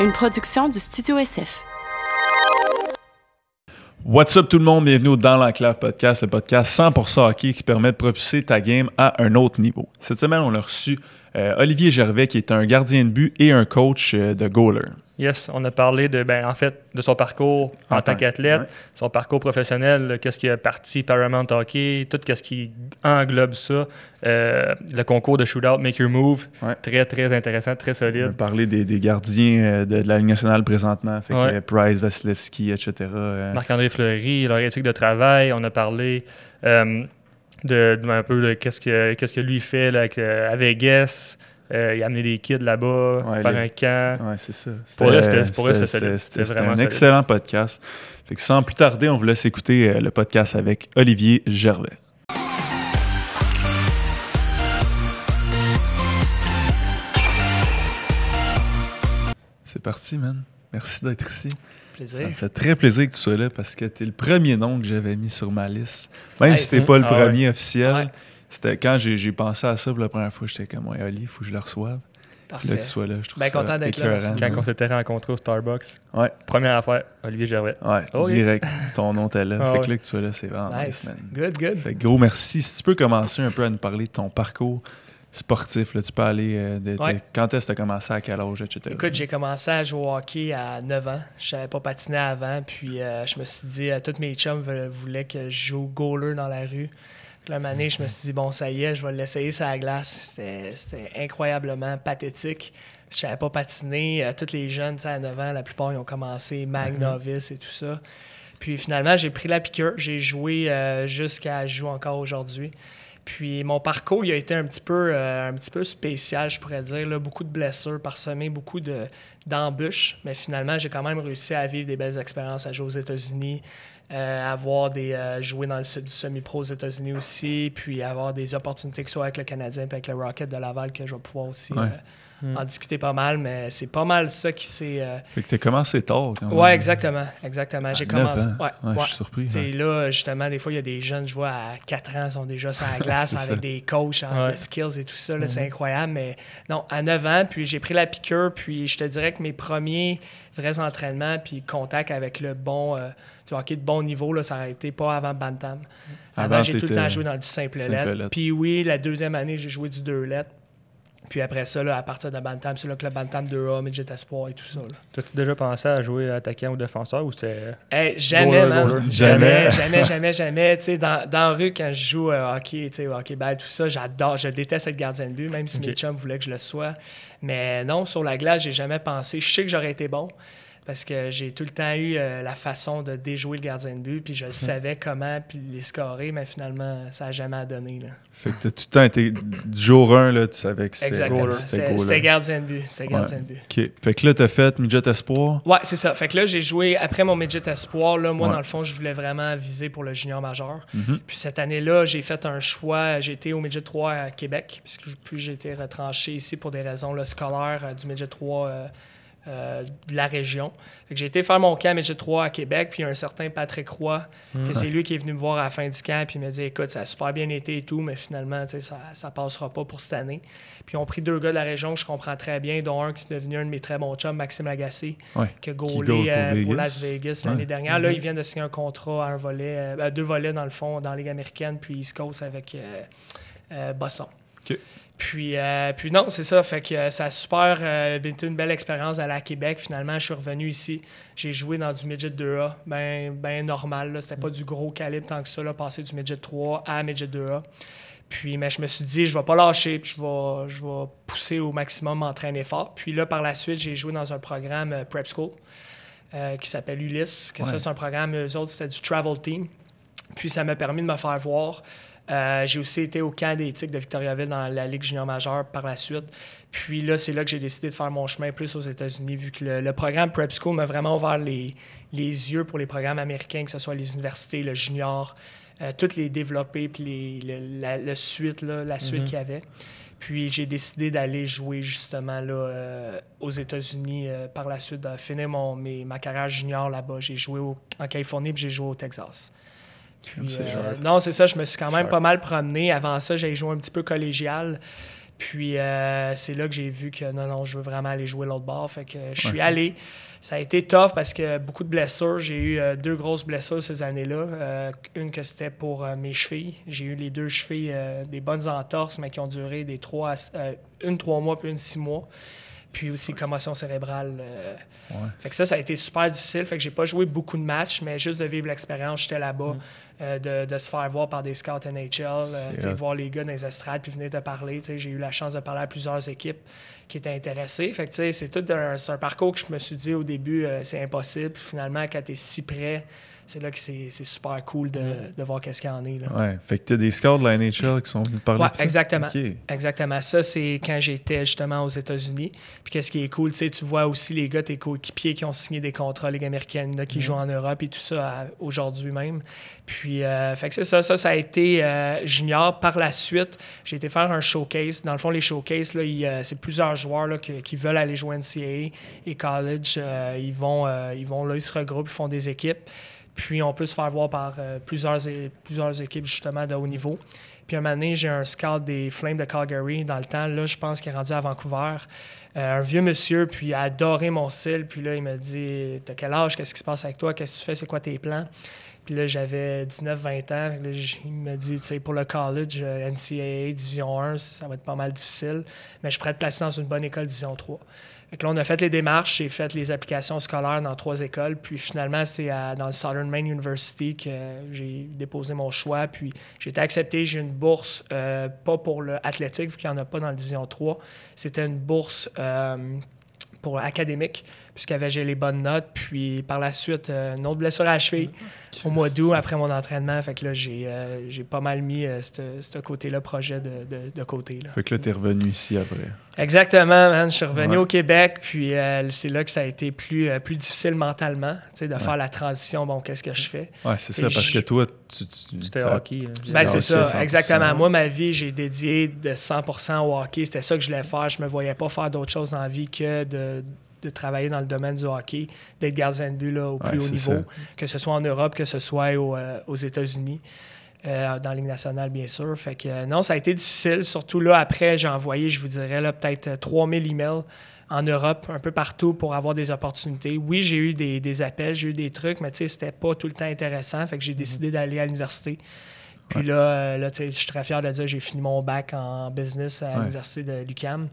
une production du Studio SF. What's up tout le monde, bienvenue Dans l'Enclave Podcast, le podcast 100% hockey qui permet de propulser ta game à un autre niveau. Cette semaine, on a reçu euh, Olivier Gervais qui est un gardien de but et un coach euh, de goaler. Yes, on a parlé de, ben, en fait, de son parcours en, En tant qu'athlète, ouais. son parcours professionnel, qu'est-ce qui est parti Paramount Hockey, tout ce qui englobe ça. Euh, le concours de shootout Make Your Move, Ouais. très, très intéressant, très On a solide. parlé des, des gardiens euh, de, de la Ligue nationale présentement, fait que, Ouais. Price, Vasilevski, etc. euh, Marc-André Fleury, leur éthique de travail, on a parlé euh, de, de- un peu de qu'est-ce que, qu'est-ce que lui fait là, avec, à Vegas. Euh, il a amené des kids là-bas, Ouais, faire les- un camp. Ouais, c'est ça. Pour eux, C'était- c'était- pour eux, c'était c'était- solide. c'était- C'était c'était vraiment un solide. excellent podcast. Fait que sans plus tarder, on vous laisse écouter euh, le podcast avec Olivier Gervais. C'est parti, man. Merci d'être ici. Ça me Plaisir. fait très plaisir que tu sois là parce que tu es le premier nom que j'avais mis sur ma liste. Même Hey, si t'es pas le ah ouais. premier officiel. C'était quand j'ai j'ai pensé à ça pour la première fois, j'étais comme, ouais, Oli, il faut que je le reçoive. Là, Parfait. que tu sois là, je trouve Ben, ça content d'être là, Quand on s'était rencontrés au Starbucks, Ouais, première affaire, Olivier Gervais. ouais, Oh, oui. direct. Ton nom était là. Ah fait ouais. que là, que tu sois là, c'est vraiment nice, Nice. man. Good, good. Fait que gros merci. Si tu peux commencer un peu à nous parler de ton parcours sportif, là, tu peux aller euh, de, Ouais. quand est-ce que tu as commencé, à quel âge, etc. Écoute, j'ai commencé à jouer au hockey à 9 ans. Je savais pas patiner avant. Puis euh, je me suis dit, euh, tous mes chums voulaient que je joue goaler dans la rue. Année, je me suis dit, bon, ça y est, je vais l'essayer sur la glace. C'était incroyablement pathétique. Je savais pas patiner. Euh, tous les jeunes, tu sais, à 9 ans, la plupart, ils ont commencé mag, novice et tout ça. Puis finalement, j'ai pris la piqûre. J'ai joué euh, jusqu'à jouer encore aujourd'hui. Puis mon parcours, il a été un petit peu, euh, un petit peu spécial, je pourrais dire. Là. Beaucoup de blessures parsemées, beaucoup de, d'embûches. Mais finalement, j'ai quand même réussi à vivre des belles expériences, à jouer aux États-Unis, euh, avoir des, euh, jouer dans le du semi-pro aux États-Unis aussi, puis avoir des opportunités que ce soit avec le Canadien puis avec le Rocket de Laval que je vais pouvoir aussi Ouais. Mm. en discuter pas mal. Mais c'est pas mal ça qui s'est... euh, Fait que tu as commencé tard quand même. Ouais, exactement. Exactement. J'ai 9 commencé... ans. Ouais, Ouais, ouais. Je suis surpris. Ouais. là, justement, des fois, il y a des jeunes, je vois, à 4 ans, sont déjà sur la glace avec ça. des coachs en skills et tout ça. C'est Mhm. incroyable. Mais non, à 9 ans, puis j'ai pris la piqûre, puis je te dirais que mes premiers vrais entraînements, puis contact avec le bon, euh, du hockey de bon niveau, là, ça a été pas avant Bantam. Avant, Avant, j'ai tout le temps joué dans du simple simple lettre. lettre. Puis oui, la deuxième année, j'ai joué du deux lettres. Puis après ça, là, à partir de Bantam, c'est là que le Bantam 2A, Midget Espoir et tout ça. là. T'as-tu déjà pensé à jouer attaquant ou défenseur ou. Hey, jamais, Goaler, man. Jamais, jamais, jamais, jamais. Tu sais, dans, dans la rue, quand je joue euh, hockey, tu sais, hockey ball, tout ça, j'adore, je déteste être gardien de but, même si mes chums voulaient que je le sois. Mais non, sur la glace, j'ai jamais pensé. Je sais que j'aurais été bon parce que j'ai tout le temps eu euh, la façon de déjouer le gardien de but, puis je savais comment puis les scorer, mais finalement, ça n'a jamais donné. Là. Fait que t'as tout le temps été. Du jour 1, là, tu savais que c'était. Exactement. c'était gardien de but. C'était gardien Ouais. de but. OK. Fait que là, t'as fait Midget Espoir. Ouais, c'est ça. Fait que là, j'ai joué après mon midget espoir. Là, moi, Ouais. dans le fond, je voulais vraiment viser pour le junior majeur. Mhm. Puis cette année-là, j'ai fait un choix. J'ai été au midget 3 à Québec, puisque puis j'ai été retranché ici pour des raisons là, scolaires euh, du midget 3 euh, euh, de la région. J'ai été faire mon camp midget 3 à Québec, puis il y a un certain Patrick Roy, que c'est lui qui est venu me voir à la fin du camp, puis il m'a dit Écoute, ça a super bien été et tout, mais finalement, ça, ça passera pas pour cette année. Puis ils ont pris deux gars de la région que je comprends très bien, dont un qui est devenu un de mes très bons chums, Maxime Lagacé Ouais. qui a gaulé pour euh, pour. Las Vegas Ouais. l'année dernière. Là, ils viennent de signer un contrat à un volet, euh, ben, deux volets dans le fond, dans la Ligue américaine, puis East Coast avec euh, Boston. Puis, euh, puis non, c'est ça. Fait que euh, ça a super euh, été une belle expérience à Québec. Finalement, je suis revenu ici. J'ai joué dans du midget 2A, ben, ben normal. C'était pas du gros calibre tant que ça, là, passer du midget 3 à midget 2A. Puis, mais je me suis dit, je vais pas lâcher, puis je vais, je vais pousser au maximum, m'entraîner fort. Puis là, par la suite, j'ai joué dans un programme Prep School qui s'appelle Ulysse. Que Ouais. ça, c'est un programme, eux autres, c'était du Travel Team. Puis ça m'a permis de me faire voir. Euh, j'ai aussi été au camp d'éthique de Victoriaville dans la Ligue junior majeure par la suite. Puis là, c'est là que j'ai décidé de faire mon chemin plus aux États-Unis, vu que le, le programme Prep School m'a vraiment ouvert les, les yeux pour les programmes américains, que ce soit les universités, le junior, euh, toutes les développés, puis les, le, la, le suite, là, la suite Mhm. qu'il y avait. Puis j'ai décidé d'aller jouer justement là, euh, aux États-Unis euh, par la suite, de finir mon, mes- ma carrière junior là-bas. J'ai joué au- en Californie puis j'ai joué au Texas. Puis, euh, non, c'est ça, je me suis quand même pas mal promené. Avant ça, j'ai joué un petit peu collégial. Puis euh, c'est là que j'ai vu que non, non, je veux vraiment aller jouer l'autre bord. Fait que je suis allé. Ça a été tough parce que beaucoup de blessures. J'ai eu euh, deux grosses blessures ces années-là. Euh, une que c'était pour mes chevilles. J'ai eu les deux chevilles, des bonnes entorses, mais qui ont duré des trois, une trois mois puis une six mois puis aussi commotion cérébrale. Euh. Fait que ça, ça a été super difficile. Fait que j'ai pas joué beaucoup de matchs, mais juste de vivre l'expérience, j'étais là-bas, mm. euh, de, se faire voir par des scouts NHL, euh, voir les gars dans les estrades, puis venir te parler. J'ai eu la chance de parler à plusieurs équipes qui étaient intéressées. Fait que c'est tout un, un, parcours que je me suis dit au début, c'est impossible. Puis finalement, quand tu es si près, c'est là que c'est super cool de, de voir qu'est-ce qu'il y en est. Là. Ouais, fait que tu as des scouts de la NHL qui sont venus parler. Ouais, exactement. Exactement. Ça, c'est quand j'étais justement aux États-Unis. Puis qu'est-ce qui est cool, tu sais, tu vois aussi les gars, tes coéquipiers qui ont signé des contrats Ligue américaine, là, qui jouent en Europe et tout ça aujourd'hui même. Puis, euh, fait que c'est ça. Ça, ça a été euh, junior. Par la suite, j'ai été faire un showcase. Dans le fond, les showcases, là, euh, c'est plusieurs joueurs là, qui, veulent aller jouer NCAA et college. ils, vont, ils vont là, ils se regroupent, ils font des équipes. Puis on peut se faire voir par euh, plusieurs, équipes justement de haut niveau. Puis un donné, j'ai un scout des Flames de Calgary dans le temps. Là, je pense qu'il est rendu à Vancouver. Euh, un vieux monsieur, puis il a adoré mon style. Puis là, il m'a dit T'as quel âge? Qu'est-ce qui se passe avec toi? Qu'est-ce que tu fais? C'est quoi tes plans? Puis là, j'avais 19-20 ans. il m'a dit Tu sais, pour le college, euh, NCAA, Division 1, ça va être pas mal difficile. Mais je pourrais te placer dans une bonne école Division 3 là, on a fait les démarches, j'ai fait les applications scolaires dans trois écoles, puis finalement, c'est dans le Southern Maine University que j'ai déposé mon choix, puis j'ai été accepté, j'ai une bourse, euh, pas pour l'athlétique, vu qu'il n'y en a pas dans la Division 3, c'était une bourse euh, pour académique, puisqu'il j'ai les bonnes notes. Puis par la suite, euh, une autre blessure à la cheville au mois d'août après mon entraînement. Fait que là, j'ai, euh, pas mal mis euh, ce côté-là, projet de, de, côté. Là. Fait que là, t'es revenu ici après. Exactement, man. Je suis revenu au Québec, puis c'est là que ça a été plus, plus difficile mentalement, de faire la transition. Bon, qu'est-ce que je fais? Ouais, c'est ça, parce que toi, tu. C'était hockey. Ben, c'est ça, exactement. Moi, ma vie, j'ai dédié de 100% au hockey. C'était ça que je voulais faire. Je me voyais pas faire d'autre chose dans la vie que de de travailler dans le domaine du hockey, d'être gardien de but là, au plus haut niveau, que ce soit en Europe, que ce soit euh, aux États-Unis. Euh, dans la Ligue nationale, bien sûr. Fait que euh, non, ça a été difficile. Surtout là, après, j'ai envoyé, je vous dirais, là, peut-être 3000 emails en Europe, un peu partout pour avoir des opportunités. Oui, j'ai eu des, appels, j'ai eu des trucs, mais tu sais, c'était pas tout le temps intéressant. Fait que j'ai mhm. décidé d'aller à l'université. Puis là, là je suis très fier de dire que j'ai fini mon bac en business à l'université de l'UQAM.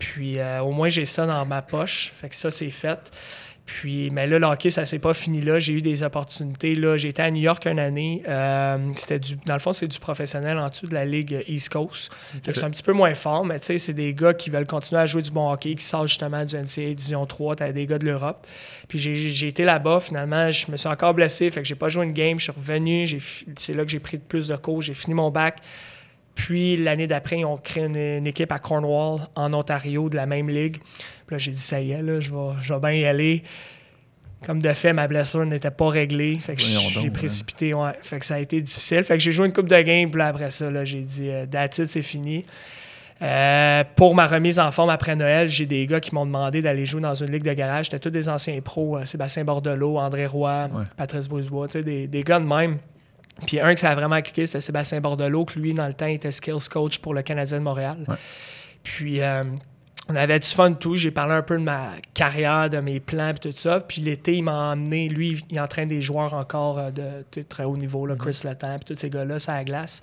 Puis euh, au moins, j'ai ça dans ma poche. Fait que ça, c'est fait. Puis, mais là, le hockey, ça s'est pas fini là. J'ai eu des opportunités. Là, j'étais à New York une année. Euh, c'était du, dans le fond, c'est du professionnel en dessous de la Ligue East Coast. C'est un petit peu moins fort, mais tu sais, c'est des gars qui veulent continuer à jouer du bon hockey, qui sortent justement du NCAA Division 3. Tu as des gars de l'Europe. Puis j'ai été là-bas. Finalement, je me suis encore blessé. Fait que j'ai pas joué une game. Je suis revenu. C'est là que j'ai pris plus de cours. J'ai fini mon bac. Puis l'année d'après, ils ont créé une, équipe à Cornwall, en Ontario, de la même ligue. Puis là, j'ai dit, ça y est, là, je, vais, je vais bien y aller. Comme de fait, ma blessure n'était pas réglée. Fait que j'ai précipité. Ouais. Fait que ça a été difficile. Fait que j'ai joué une coupe de game. Puis après ça, j'ai dit, euh, c'est fini. Euh, pour ma remise en forme après Noël, j'ai des gars qui m'ont demandé d'aller jouer dans une ligue de garage. C'était tous des anciens pros, euh, Sébastien Bordelot, André Roy, Patrice Brisebois, des, des gars de même puis un qui ça a vraiment cliqué, c'était Sébastien Bordelot, qui lui, dans le temps, était skills coach pour le Canadien de Montréal. Puis euh, on avait du fun tout. J'ai parlé un peu de ma carrière, de mes plans, puis tout ça. Puis l'été, il m'a emmené, lui, il entraîne des joueurs encore euh, de très haut niveau, là, mm-hmm. Chris Letang, puis tous ces gars-là, ça la glace.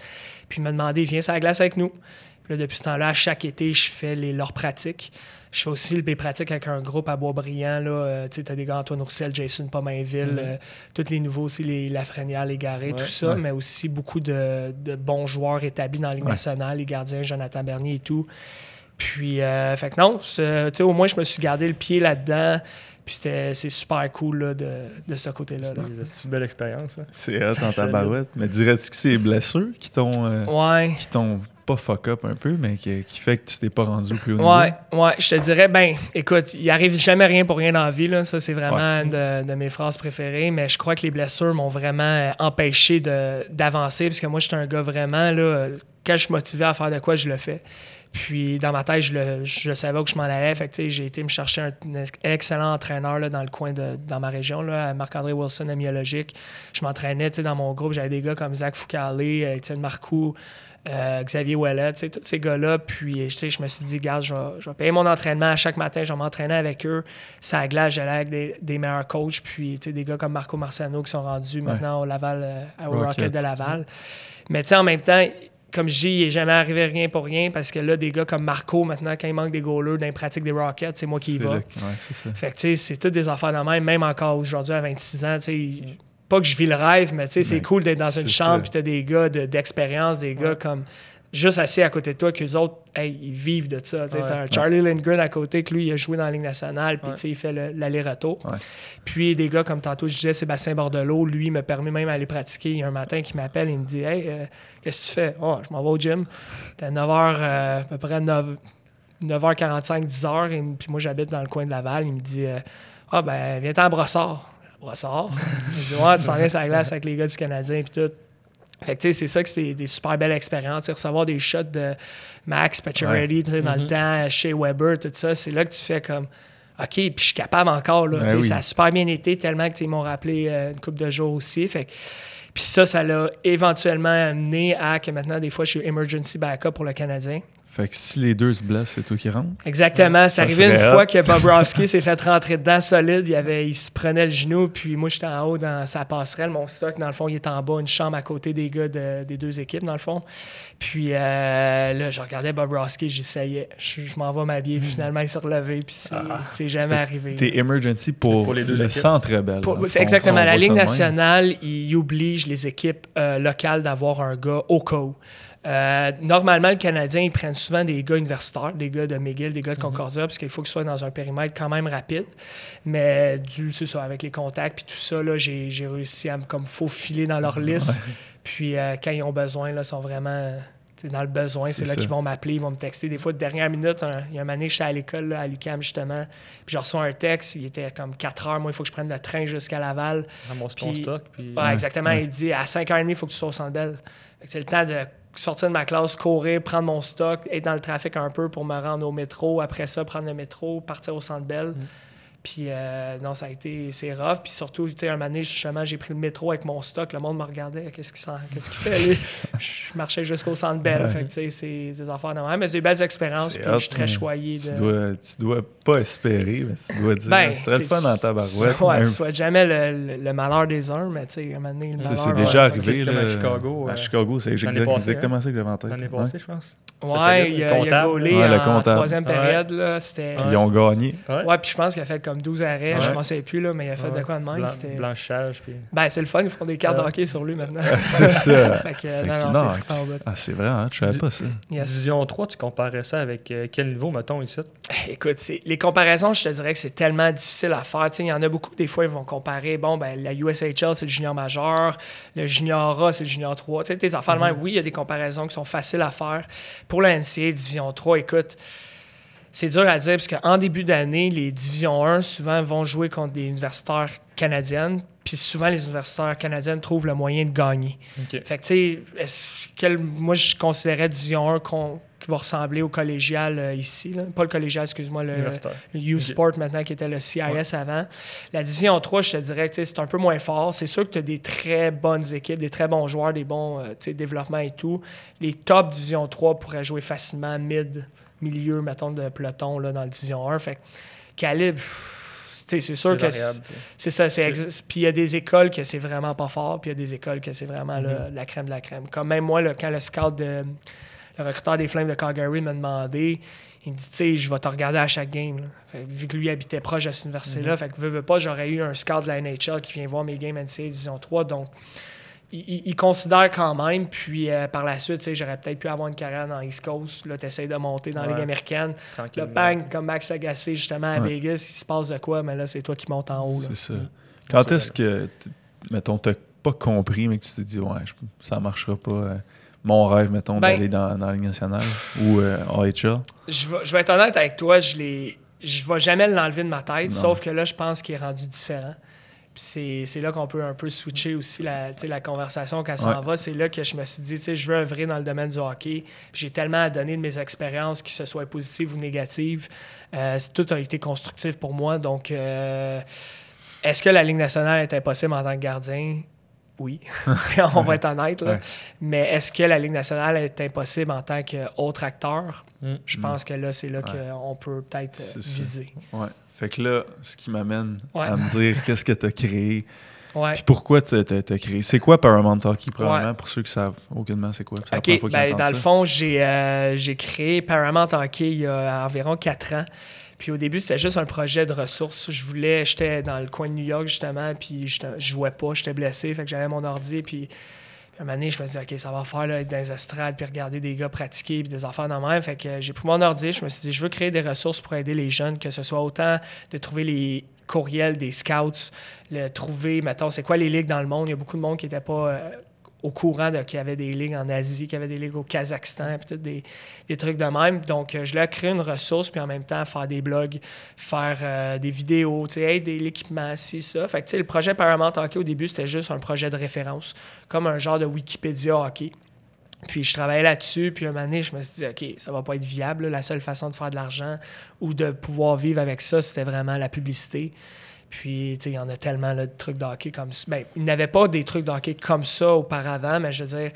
Puis il m'a demandé, viens ça la glace avec nous. Puis là, depuis ce temps-là, chaque été, je fais les, leurs pratiques. Je fais aussi les pratiques avec un groupe à Boisbriand. Là, euh, tu as des gars Antoine Roussel, Jason Pomainville, mm-hmm. euh, tous les nouveaux aussi, les Lafrenière, les Garés, tout ça, mais aussi beaucoup de, bons joueurs établis dans la Ligue nationale, les gardiens, Jonathan Bernier et tout. Puis, euh, fait que non, au moins, je me suis gardé le pied là-dedans. Puis c'est super cool de, ce côté-là. C'est une belle expérience. Hein. C'est hot dans ta barouette. Mais dirais-tu que c'est les blessures qui t'ont ouais. Qui pas fuck up un peu, mais qui, fait que tu t'es pas rendu plus haut niveau. Ouais, ouais, je te dirais, ben, écoute, il arrive jamais rien pour rien dans la vie, là. Ça, c'est vraiment une de, mes phrases préférées, mais je crois que les blessures m'ont vraiment euh, empêché d'avancer, parce que moi, j'étais un gars vraiment, là, quand je suis motivé à faire de quoi, je le fais. Puis dans ma tête, je, le, je savais où je m'en allais. Fait que, j'ai été me chercher un, excellent entraîneur là, dans le coin de dans ma région, Marc-André Wilson, Amiologique. Je m'entraînais dans mon groupe. J'avais des gars comme Zach Foucalé, Étienne Marcoux, euh, Xavier Ouellet, tous ces gars-là. Puis je me suis dit, regarde, je vais, payer mon entraînement. Chaque matin, je vais m'entraîner avec eux. Ça glace, j'allais avec des, meilleurs coachs. Puis des gars comme Marco Marciano qui sont rendus maintenant au Laval, euh, au Rocket. de Laval. Mais en même temps, comme je dis, il n'est jamais arrivé rien pour rien parce que là, des gars comme Marco, maintenant, quand il manque des goalers dans les pratiques des Rockets, c'est moi qui y va. fait que, c'est toutes des affaires de même, même encore aujourd'hui à 26 ans, pas que je vis le rêve, mais c'est cool d'être dans une chambre et tu as des gars d'expérience, des gars comme juste assis à côté de toi, qu'eux autres, hey, ils vivent de ça. Tu as un Charlie Lindgren à côté, que lui, il a joué dans la Ligue nationale, puis il fait l'aller-retour. Puis des gars, comme tantôt, je disais, Sébastien Bordelot, lui, me permet même d'aller pratiquer. Il y a un matin qui m'appelle, il me dit Hey, euh, qu'est-ce que tu fais? Oh, je m'en vais au gym. T'es 9h, euh, à peu près 9, h 45 10h, puis moi, j'habite dans le coin de Laval. Il me dit euh, Ah, ben, viens-t'en à Brossard. Brossard? il dit Ouais, tu s'en viens sur la glace avec les gars du Canadien, puis tout. Fait que, c'est ça que c'est des super belles expériences. Recevoir des shots de Max Pacioretty dans le mm-hmm. temps, chez Weber, tout ça, c'est là que tu fais comme OK, puis je suis capable encore. Là, ben Ça a super bien été, tellement qu'ils m'ont rappelé euh, une couple de jours aussi. Fait puis ça, ça l'a éventuellement amené à que maintenant, des fois, je suis emergency backup pour le Canadien. Fait que si les deux se blessent, c'est toi qui rentres. Exactement. C'est arrivé une fois que Bobrovski s'est fait rentrer dedans solide. Il, avait, il se prenait le genou, puis moi, j'étais en haut dans sa passerelle. Mon stock, dans le fond, il était en bas, une chambre à côté des gars des deux équipes, dans le fond. Puis euh, là, je regardais Bobrovski, j'essayais. Je, je m'en vais m'habiller, puis finalement, il s'est relevé, puis c'est ah. jamais arrivé. T'es emergency pour, les deux le centre rebelle. C'est exactement. La Ligue nationale, il oblige les équipes euh, locales d'avoir un gars au cas où. Euh, normalement, le Canadien, ils prennent souvent des gars universitaires, des gars de McGill, des gars de mhm. Concordia, parce qu'il faut qu'ils soient dans un périmètre quand même rapide. Mais du, c'est ça, avec les contacts puis tout ça, là, j'ai, réussi à me comme faufiler dans leur liste. Puis euh, quand ils ont besoin, là, sont vraiment dans le besoin. C'est, là qu'ils vont m'appeler, ils vont me texter. Des fois, de dernière minute, il y a un année, j'étais à l'école, à l'UCAM, justement. Puis je reçois un texte, il était comme 4 heures. Moi, il faut que je prenne le train jusqu'à Laval. puis, stock. exactement. Il dit à 5h30, il faut que tu sois au Centre C'est le temps de sortir de ma classe, courir, prendre mon stock, être dans le trafic un peu pour me rendre au métro. Après ça, prendre le métro, partir au Centre Bell. Mm. Puis euh, non, ça a été, c'est rough. Puis surtout, tu sais, un moment donné, justement, j'ai pris le métro avec mon stock. Le monde me regardait. Qu'est-ce qu'il qu'est-ce qu'il fait, lui? je marchais jusqu'au centre Bell. Fait que, tu sais, c'est des affaires de même. Mais c'est des belles expériences. Puis je suis très choyé. Tu, dois, tu dois pas espérer, mais tu dois dire, ben, c'est le fun dans ta barouette. Ouais, tu souhaites jamais le, le, malheur des uns, mais tu sais, un moment donné, le malheur. C'est déjà arrivé, là. À Chicago. À Chicago, c'est exactement ça que j'avais en tête. L'année passée, je pense. Ouais, il a, il a gaulé en troisième période. Là, puis ils ont gagné. Ouais, puis je pense qu'il a fait comme 12 arrêts. Je ne m'en sais plus, là, mais il a fait de quoi de même. blanchage. Puis... Ben, c'est le fun. Ils font des cartes de hockey sur lui maintenant. c'est ça. fait que, non, non, c'est Ah, c'est vrai, hein, je savais pas ça. Division 3, tu comparais ça avec euh, quel niveau, mettons, ici? Écoute, les comparaisons, je te dirais que c'est tellement difficile à faire. Il y en a beaucoup, des fois, ils vont comparer. Bon, ben, la USHL, c'est le junior majeur. Le junior A, c'est le junior 3. Tu sais, tes affaires, mm-hmm. oui, il y a des comparaisons qui sont faciles à faire. Pour la NCA, Division 3, écoute, c'est dur à dire parce qu'en début d'année, les Divisions 1 souvent vont jouer contre des universitaires canadiennes. Puis souvent, les universitaires canadiennes trouvent le moyen de gagner. Fait que, tu sais, moi, je considérais Division 1 qui va ressembler au collégial euh, ici. Pas le collégial, excuse-moi, le, U-Sport maintenant, qui était le CIS avant. La Division 3, je te dirais que c'est un peu moins fort. C'est sûr que tu as des très bonnes équipes, des très bons joueurs, des bons euh, développements et tout. Les top Division 3 pourraient jouer facilement mid, milieu, mettons, de peloton là, dans la Division 1. Fait calibre c'est sûr que c'est ça. Puis il y a des écoles que c'est vraiment pas fort, puis il y a des écoles que c'est vraiment mm-hmm. la crème de la crème. Comme même moi, quand le scout de le recruteur des Flames de Calgary m'a demandé, il me dit, tu sais, je vais te regarder à chaque game. vu que lui habitait proche de cette université-là, mm-hmm. fait que veux, pas, j'aurais eu un scout de la NHL qui vient voir mes games NCAA Division 3. Donc, il, considère quand même. Puis euh, par la suite, j'aurais peut-être pu avoir une carrière dans East Coast. Là, tu de monter dans la Ligue américaine. Le bang, comme Max Lagacé, justement, à Vegas, il se passe de quoi, mais là, c'est toi qui montes en haut. C'est ça. Quand est-ce que, mettons, t'as pas compris, mais que tu t'es dit, ouais, ça marchera pas. Euh, mon rêve, mettons, ben d'aller dans, dans, la Ligue nationale ou euh, AHL? Je vais, je vais être honnête avec toi, je ne je vais jamais l'enlever de ma tête, sauf que là, je pense qu'il est rendu différent c'est c'est là qu'on peut un peu switcher aussi la, conversation quand ça en va. C'est là que je me suis dit, tu sais, je veux œuvrer dans le domaine du hockey. J'ai tellement à donner de mes expériences, que ce soit positives ou négatives. Euh, tout a été constructif pour moi. Donc, euh, est-ce que la Ligue nationale est impossible en tant que gardien? Oui, on va être honnête. Là. Ouais. Mais est-ce que la Ligue nationale est impossible en tant qu'autre acteur? Mm. Je pense que là, c'est là Ouais. qu'on peut peut-être viser. Fait que là, ce qui m'amène Ouais. à me dire qu'est-ce que tu as créé, Ouais. puis pourquoi tu as créé? C'est quoi Paramount Hockey, probablement, pour ceux qui savent aucunement c'est quoi? ben, dans le fond, j'ai euh, créé Paramount Hockey il y a environ quatre ans. Puis au début, c'était juste un projet de ressources. Je voulais, j'étais dans le coin de New York justement, puis je jouais pas, j'étais blessé, fait que j'avais mon ordi, puis à un moment donné, je me disais, OK, ça va faire là, être dans les estrades, puis regarder des gars pratiquer, puis des affaires dans même. Fait que euh, j'ai pris mon ordi, je me suis dit, je veux créer des ressources pour aider les jeunes, que ce soit autant de trouver les courriels des scouts, le trouver, mettons, c'est quoi les ligues dans le monde. Il y a beaucoup de monde qui n'était pas euh, au courant qu'il y avait des ligues en Asie, qu'il y avait des ligues au Kazakhstan, puis des, des trucs de même. Donc, euh, je l'ai créé une ressource, puis en même temps, faire des blogs, faire euh, des vidéos, tu sais, aider l'équipement, si ça. Fait que, tu sais, le projet Paramount Hockey, au début, c'était juste un projet de référence, comme un genre de Wikipédia hockey. Puis je travaillais là-dessus, puis un moment je me suis dit, OK, ça va pas être viable. La seule façon de faire de l'argent ou de pouvoir vivre avec ça, c'était vraiment la publicité. Puis, tu sais, il y en a tellement là, de trucs de hockey comme ça. Ben, il n'avait pas des trucs de hockey comme ça auparavant, mais je veux dire,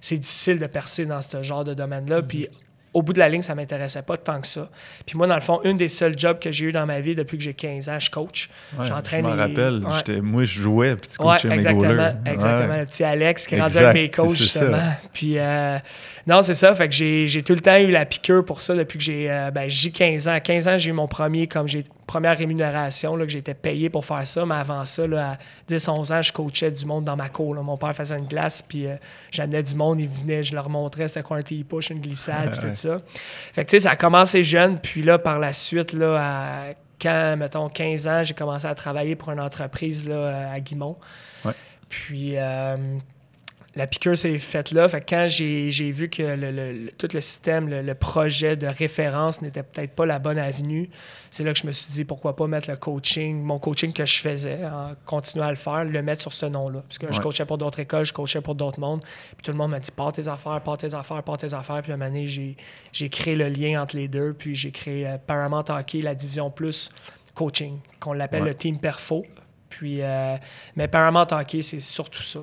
c'est difficile de percer dans ce genre de domaine-là. Puis, au bout de la ligne, ça m'intéressait pas tant que ça. Puis moi, dans le fond, une des seuls jobs que j'ai eu dans ma vie depuis que j'ai 15 ans, je coach. Ouais, j'entraîne Je me les- rappelle, Ouais. moi je jouais, puis tu Ouais, coachais mes exactement. Exactement. Ouais. Le petit Alex qui est rendu avec mes coachs, ça. justement. Puis, euh, non, c'est ça. Fait que j'ai tout le temps eu la piqûre pour ça depuis que j'ai euh, ben, j'ai 15 ans. À 15 ans, j'ai eu mon premier, comme j'ai première rémunération, là, que j'étais payé pour faire ça. Mais avant ça, là, à 10-11 ans, je coachais du monde dans ma cour. là. Mon père faisait une glace, puis euh, j'amenais du monde, ils venaient, je leur montrais c'était quoi un T-push, une glissade, puis tout ça. Fait que, tu sais, ça a commencé jeune, puis là, par la suite, là, à quand, mettons, 15 ans, j'ai commencé à travailler pour une entreprise là, à Guimont. Ouais. Puis euh, la piqûre s'est faite là. Fait que quand j'ai vu que le, le- tout le système, le, le projet de référence n'était peut-être pas la bonne avenue, c'est là que je me suis dit pourquoi pas mettre le coaching, mon coaching que je faisais, en continuant à le faire, le mettre sur ce nom-là. Parce que je coachais pour d'autres écoles, je coachais pour d'autres mondes. Puis tout le monde m'a dit pars tes affaires, pars tes affaires, pars tes affaires. Puis à un moment donné, j'ai j'ai créé le lien entre les deux. Puis j'ai créé euh, Paramount Hockey, la division plus coaching, qu'on l'appelle Ouais. le Team Perfo. Puis, euh, mais Paramount Hockey, c'est surtout ça.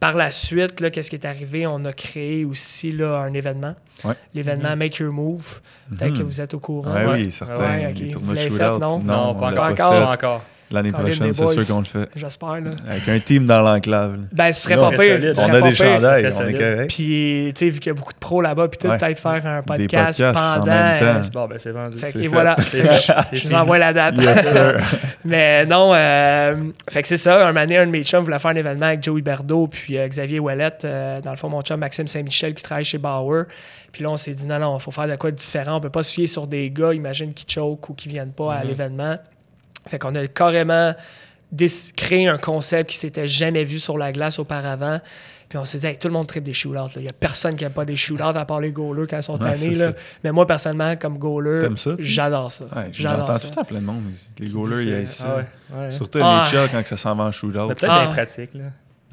Par la suite, là, qu'est-ce qui est arrivé? On a créé aussi là, un événement. Ouais. L'événement Mhm. Make Your Move. Peut-être Mhm. que vous êtes au courant. Ouais, Ouais. oui, certain. Ouais, ok. Les Vous tournois l'avez shootout. fait, non? Non, pas on l'a encore. Pas encore. L'année prochaine, c'est sûr qu'on le fait. J'espère. Là. Avec un team dans l'enclave. Ben, ce serait Non, pas pire. On a des pire. chandails, c'est on est solide. correct. Puis, tu sais, vu qu'il y a beaucoup de pros là-bas, puis Ouais. peut-être faire un Des podcast, en pendant. même temps. euh, Bon, ben c'est vendu. Fait que, C'est et fait. voilà. Je vous envoie la date. Yes, sir. Mais non, euh, fait que c'est ça. Un donné, un de mes chums voulait faire un événement avec Joey Berdo puis euh, Xavier Ouellette. euh, dans le fond, mon chum Maxime Saint-Michel qui travaille chez Bauer. Puis là, on s'est dit non, non, il faut faire de quoi de différent. On peut pas se fier sur des gars, imagine, qui choke ou qui viennent pas à Mhm. l'événement. Fait qu'on a carrément créé un concept qui s'était jamais vu sur la glace auparavant. Puis on s'est dit, Hey, tout le monde tripe des shootouts. Il n'y a personne qui n'aime pas des shootouts à part les goalers quand ils sont Ouais, tannés. là. ça. Mais moi, personnellement, comme goaler, ça, j'adore ça. Ouais, j'adore J'entends ça. tout le temps plein de monde. Les goalers, ils aiment ça. Ah ouais, ouais. Surtout Ah. les chats quand ça s'en va en shootout. Peut-être Ah. dans les pratiques, là.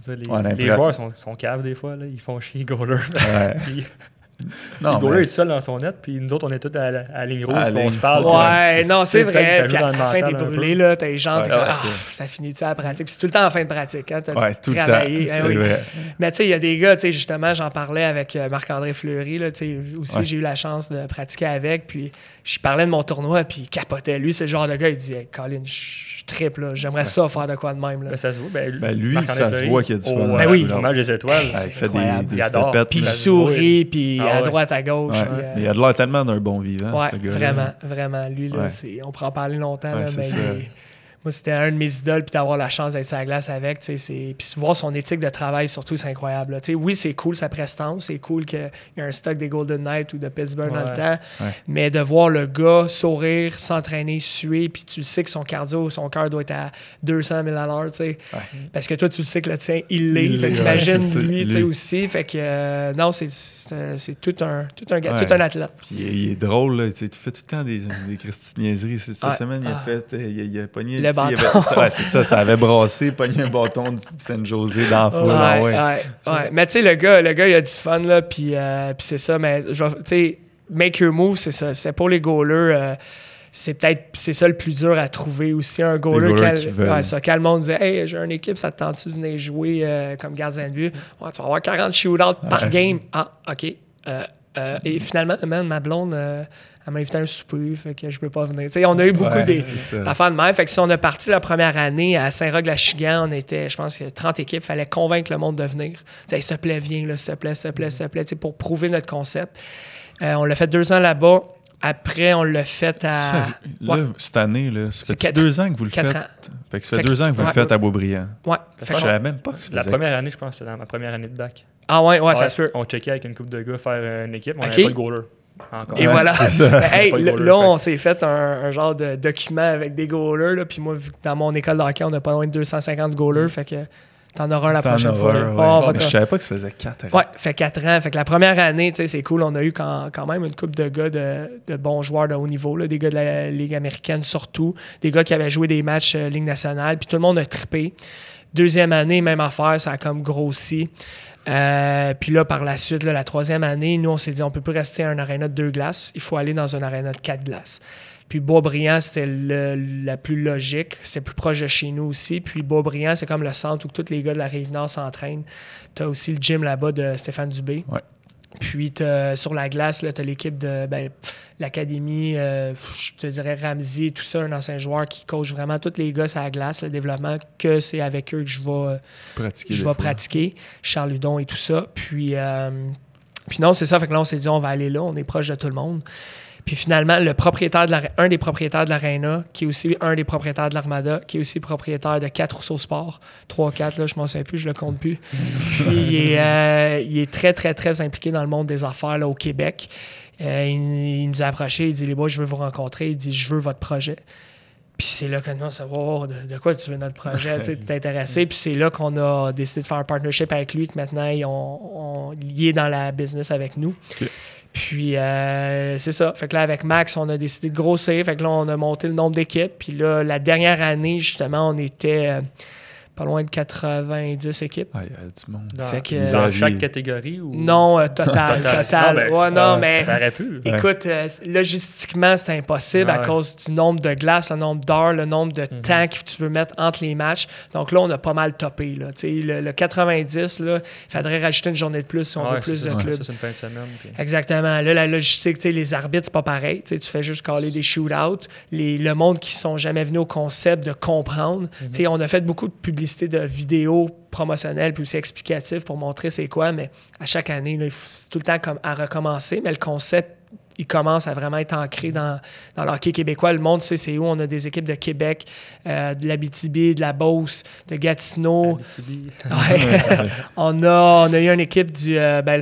Ça, Les, les joueurs sont, sont caves des fois, là. ils font chier les goalers. Non, mais est seul dans son net, puis nous autres, on est tous à la, ligne rouge, puis on se parle. puis- Ouais, non, c'est vrai. Puis à la fin, t'es brûlé, là, t'as les jambes, Ouais, ah, ça. finit-tu à la pratique? Puis c'est tout le temps en fin de pratique, hein, t'as Ouais, tout le temps. hein, oui. vrai. Mais tu sais, il y a des gars, tu sais, justement, j'en parlais avec euh, Marc-André Fleury, là, tu sais, aussi, Ouais. j'ai eu la chance de pratiquer avec, puis je parlais de mon tournoi, puis il capotait. Lui, c'est le genre de gars, il dit, hey, Colin, je triple, là, j'aimerais ça faire de quoi de même, là. Ben, ça se voit. Ben, Ben, lui, ça se Fleury, voit qu'il y a du fun. euh, Ben oui. match des étoiles. Il fait des, incroyable. des Il adore. stepettes, Puis il sourit, puis Ah à ouais. droite, à gauche. Ouais. puis, euh, Mais il a de l'air tellement d'un bon vivant, Ouais, ce vraiment, vraiment. Lui, là, on pourra en parler longtemps, là, mais moi, c'était un de mes idoles, puis d'avoir la chance d'être sur la glace avec, tu sais, c'est... Puis voir son éthique de travail, surtout, c'est incroyable. là. Tu sais, oui, c'est cool sa prestance, c'est cool qu'il y ait un stock des Golden Knights ou de Pittsburgh dans le temps, Ouais. mais de voir le gars sourire, s'entraîner, suer, puis tu sais que son cardio, son cœur doit être à 200 000 à l'heure, tu sais. Ouais. Parce que toi, tu le sais que le tien, il l'est. Ça, lui, tu sais, lui. aussi. Fait que, euh, non, c'est, tout un, tout un, tout un athlète. Il est, il est drôle, là. Tu fait tout le temps des, des niaiseries. Cette semaine, il a Ah. fait. euh, Il a, il a pogné Le bâton. ouais, c'est ça, ça avait brassé, pogné un bâton de San José dans la foule. Ouais, ouais. ouais, ouais. Mais tu sais, le gars, le gars, il a du fun, là, puis euh, c'est ça, mais tu sais, make your move, c'est ça. C'est pour les goalers. euh, c'est peut-être c'est ça le plus dur à trouver aussi un goaler ouais, ça, quand le monde dit hey j'ai une équipe ça te tente-tu de venir jouer euh, comme gardien de but? Ouais, tu vas avoir 40 shootouts par game ah ok Euh, euh, et finalement man, ma blonde elle m'a invité à un souper fait que je peux pas venir Tu sais, on a eu beaucoup Ouais, des d'affaires de même fait que si on a parti la première année à Saint-Roch-la-Chigan on était je pense que 30 équipes fallait convaincre le monde de venir Tu sais, s'il te plaît viens s'il te plaît s'il te plaît s'il te plaît Tu sais, pour prouver notre concept Euh, on l'a fait deux ans là-bas après on l'a fait à Ça, là, Ouais. cette année, là, ça C'est fait quatre- deux ans que vous le quatre faites? ans. Fait que ça fait, Fait que- deux ans que vous ouais. le faites à Beaubriand. Ouais. Je Fait que- savais même pas que ça La faisait- première année, je pense, c'était dans ma première année de bac. Ah ouais, ouais, ça se peut. On checkait avec une couple de gars faire une équipe, on n'avait pas de goaler. Encore. Et Ouais, voilà. Ben, hey, là, on s'est fait un, un genre de document avec des goalers. Là, puis moi, vu que dans mon école de hockey, on a pas loin de 250 goalers. Fait que t'en auras un la prochaine fois. ouais. Oh, Mais te- je savais pas que ça faisait quatre ans. Ouais, fait 4 ans. Fait que la première année, tu sais, c'est cool. On a eu quand, quand même une couple de gars de, de bons joueurs de haut niveau, là, des gars de la Ligue américaine surtout, des gars qui avaient joué des matchs euh, Ligue nationale, puis tout le monde a trippé. Deuxième année, même affaire, ça a comme grossi. Euh, puis là, par la suite, là, la troisième année, nous, on s'est dit, on peut plus rester à un aréna de deux glaces, il faut aller dans un aréna de quatre glaces. Puis Boisbriand, c'était la plus logique. C'est plus proche de chez nous aussi. Puis Boisbriand, c'est comme le centre où tous les gars de la Rive-Nord s'entraînent. Tu as aussi le gym là-bas de Stéphane Dubé. Ouais. Puis sur la glace, tu as l'équipe de ben, l'académie, euh, je te dirais Ramsey, tout ça, un ancien joueur qui coach vraiment tous les gars sur la glace, le développement, que c'est avec eux que je vais, Pratiquer je vais pratiquer. Charles et tout ça. Puis, euh, puis non, c'est ça. Fait que là, on s'est dit, on va aller là, on est proche de tout le monde. Puis finalement, le propriétaire de la, un des propriétaires de l'Arena, qui est aussi un des propriétaires de l'Armada, qui est aussi propriétaire de 4 Rousseau Sport, 3 4 là, je m'en souviens plus, je le compte plus. Puis il est, euh, il est très, très, très impliqué dans le monde des affaires là, au Québec. Euh, il, il nous a approché, il dit Les boys, je veux vous rencontrer. Il dit Je veux votre projet. Puis c'est là que nous, on s'est dit Wow, de, de quoi tu veux notre projet Tu t'es intéressé. Puis c'est là qu'on a décidé de faire un partnership avec lui, que maintenant, il, on, on- il est dans la business avec nous. Puis euh, c'est ça. Fait que là, avec Max, on a décidé de grossir. Fait que là, on a monté le nombre d'équipes. Puis là, la dernière année, justement, on était euh, pas loin de 90 équipes. Ah, il y a du monde. Dans, Fait que- dans Vous chaque catégorie ou... Non, euh, total, total. ben, ouais, non, euh, mais. Ça aurait pu. Écoute, euh, logistiquement, c'est impossible à Ouais. cause du nombre de glaces, le nombre d'heures, le nombre de Mhm. temps que tu veux mettre entre les matchs. Donc là, on a pas mal topé. Là. Tu sais, Le, le 90, là, il faudrait rajouter une journée de plus si on Ouais, veut plus de ça. clubs. Ça, une fin de semaine. puis- Exactement. Là, la logistique, tu sais, les arbitres, c'est pas pareil. Tu fais juste caler des shootouts. Les, le monde qui sont jamais venus au concept de comprendre. Tu sais, on a fait beaucoup de publicité de vidéos promotionnelles puis aussi explicatives pour montrer c'est quoi, mais à chaque année, là, il faut- c'est tout le temps comme à recommencer, mais le concept il commence à vraiment être ancré dans, dans le hockey québécois. Le monde sait c'est où. On a des équipes de Québec, euh, de l'Abitibi, de la Beauce, de Gatineau. Ouais. on, a, on a eu une équipe du. euh, ben,